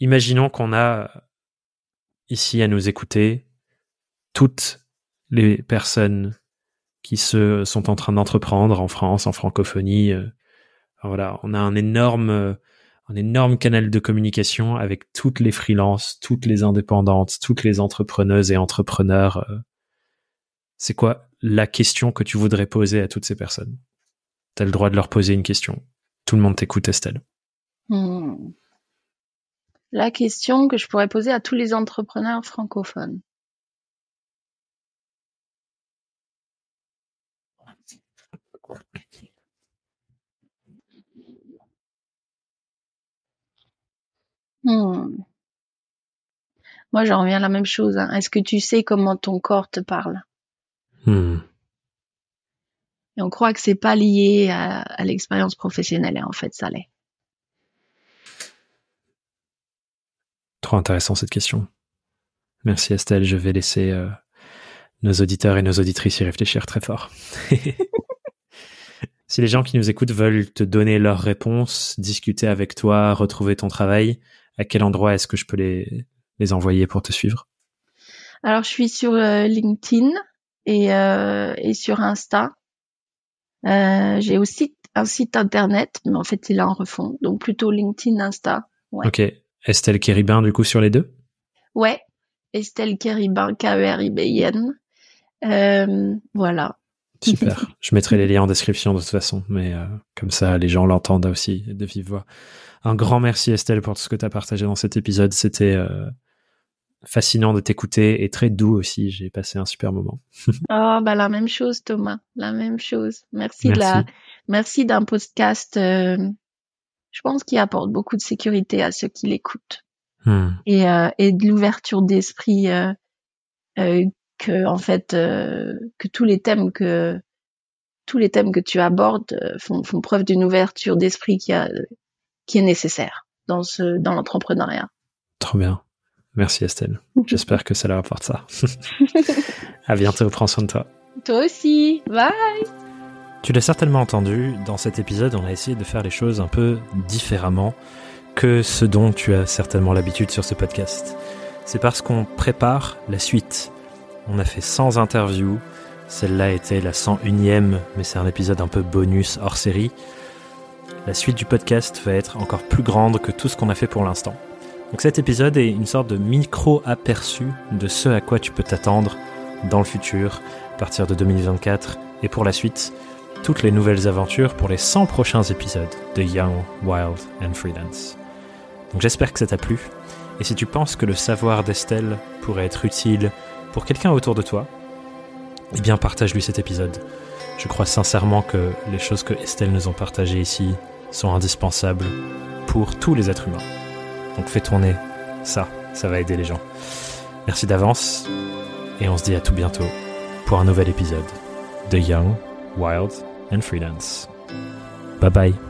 Imaginons qu'on a euh, ici à nous écouter toutes les personnes qui se sont en train d'entreprendre en France, en francophonie. euh, voilà, on a un énorme, euh, un énorme canal de communication avec toutes les freelances, toutes les indépendantes, toutes les entrepreneuses et entrepreneurs. C'est quoi la question que tu voudrais poser à toutes ces personnes? T'as le droit de leur poser une question. Tout le monde t'écoute, Estelle. Hmm. La question que je pourrais poser à tous les entrepreneurs francophones. Hmm. Moi, j'en reviens à la même chose. hein. Est-ce que tu sais comment ton corps te parle? Hmm. Et on croit que c'est pas lié à, à l'expérience professionnelle, et en fait, ça l'est. Trop intéressant cette question. Merci Estelle, je vais laisser euh, nos auditeurs et nos auditrices y réfléchir très fort. si les gens qui nous écoutent veulent te donner leurs réponses, discuter avec toi, retrouver ton travail, à quel endroit est-ce que je peux les, les envoyer pour te suivre? Alors, je suis sur euh, LinkedIn et, euh, et sur Insta. J'ai aussi un site internet, mais en fait, il est en refond. Donc, plutôt LinkedIn, Insta. Ouais. Ok. Estelle Kéribin, du coup, sur les deux? Ouais. Estelle Kéribin, K-E-R-I-B-I-N. Euh, voilà. Super. je mettrai les liens en description de toute façon, mais euh, comme ça, les gens l'entendent aussi de vive voix. Un grand merci Estelle pour tout ce que tu as partagé dans cet épisode. C'était euh, fascinant de t'écouter et très doux aussi. J'ai passé un super moment. oh, bah la même chose Thomas, la même chose. Merci, merci. de la, merci d'un podcast. Je pense qu'il apporte beaucoup de sécurité à ceux qui l'écoutent hmm. et, euh, et de l'ouverture d'esprit euh, euh, que en fait que tous les thèmes que tous les thèmes que tu abordes font, font preuve d'une ouverture d'esprit qui a qui est nécessaire dans ce dans l'entrepreneuriat. Trop bien. Merci Estelle. J'espère que ça leur apporte ça. à bientôt, prends soin de toi. Toi aussi. Bye. Tu l'as certainement entendu, dans cet épisode, on a essayé de faire les choses un peu différemment que ce dont tu as certainement l'habitude sur ce podcast. C'est parce qu'on prépare la suite. On a fait 100 interviews. Celle-là était la 101e, mais c'est un épisode un peu bonus hors série. La suite du podcast va être encore plus grande que tout ce qu'on a fait pour l'instant. Donc cet épisode est une sorte de micro-aperçu de ce à quoi tu peux t'attendre dans le futur, à partir de 2024 et pour la suite, toutes les nouvelles aventures pour les 100 prochains épisodes de Young, Wild and Freelance. Donc j'espère que ça t'a plu, et si tu penses que le savoir d'Estelle pourrait être utile pour quelqu'un autour de toi, eh bien partage-lui cet épisode. Je crois sincèrement que les choses que Estelle nous ont partagées ici sont indispensables pour tous les êtres humains. Donc fais tourner ça, ça va aider les gens. Merci d'avance, et on se dit à tout bientôt pour un nouvel épisode de Young, Wild and Freelance. Bye bye.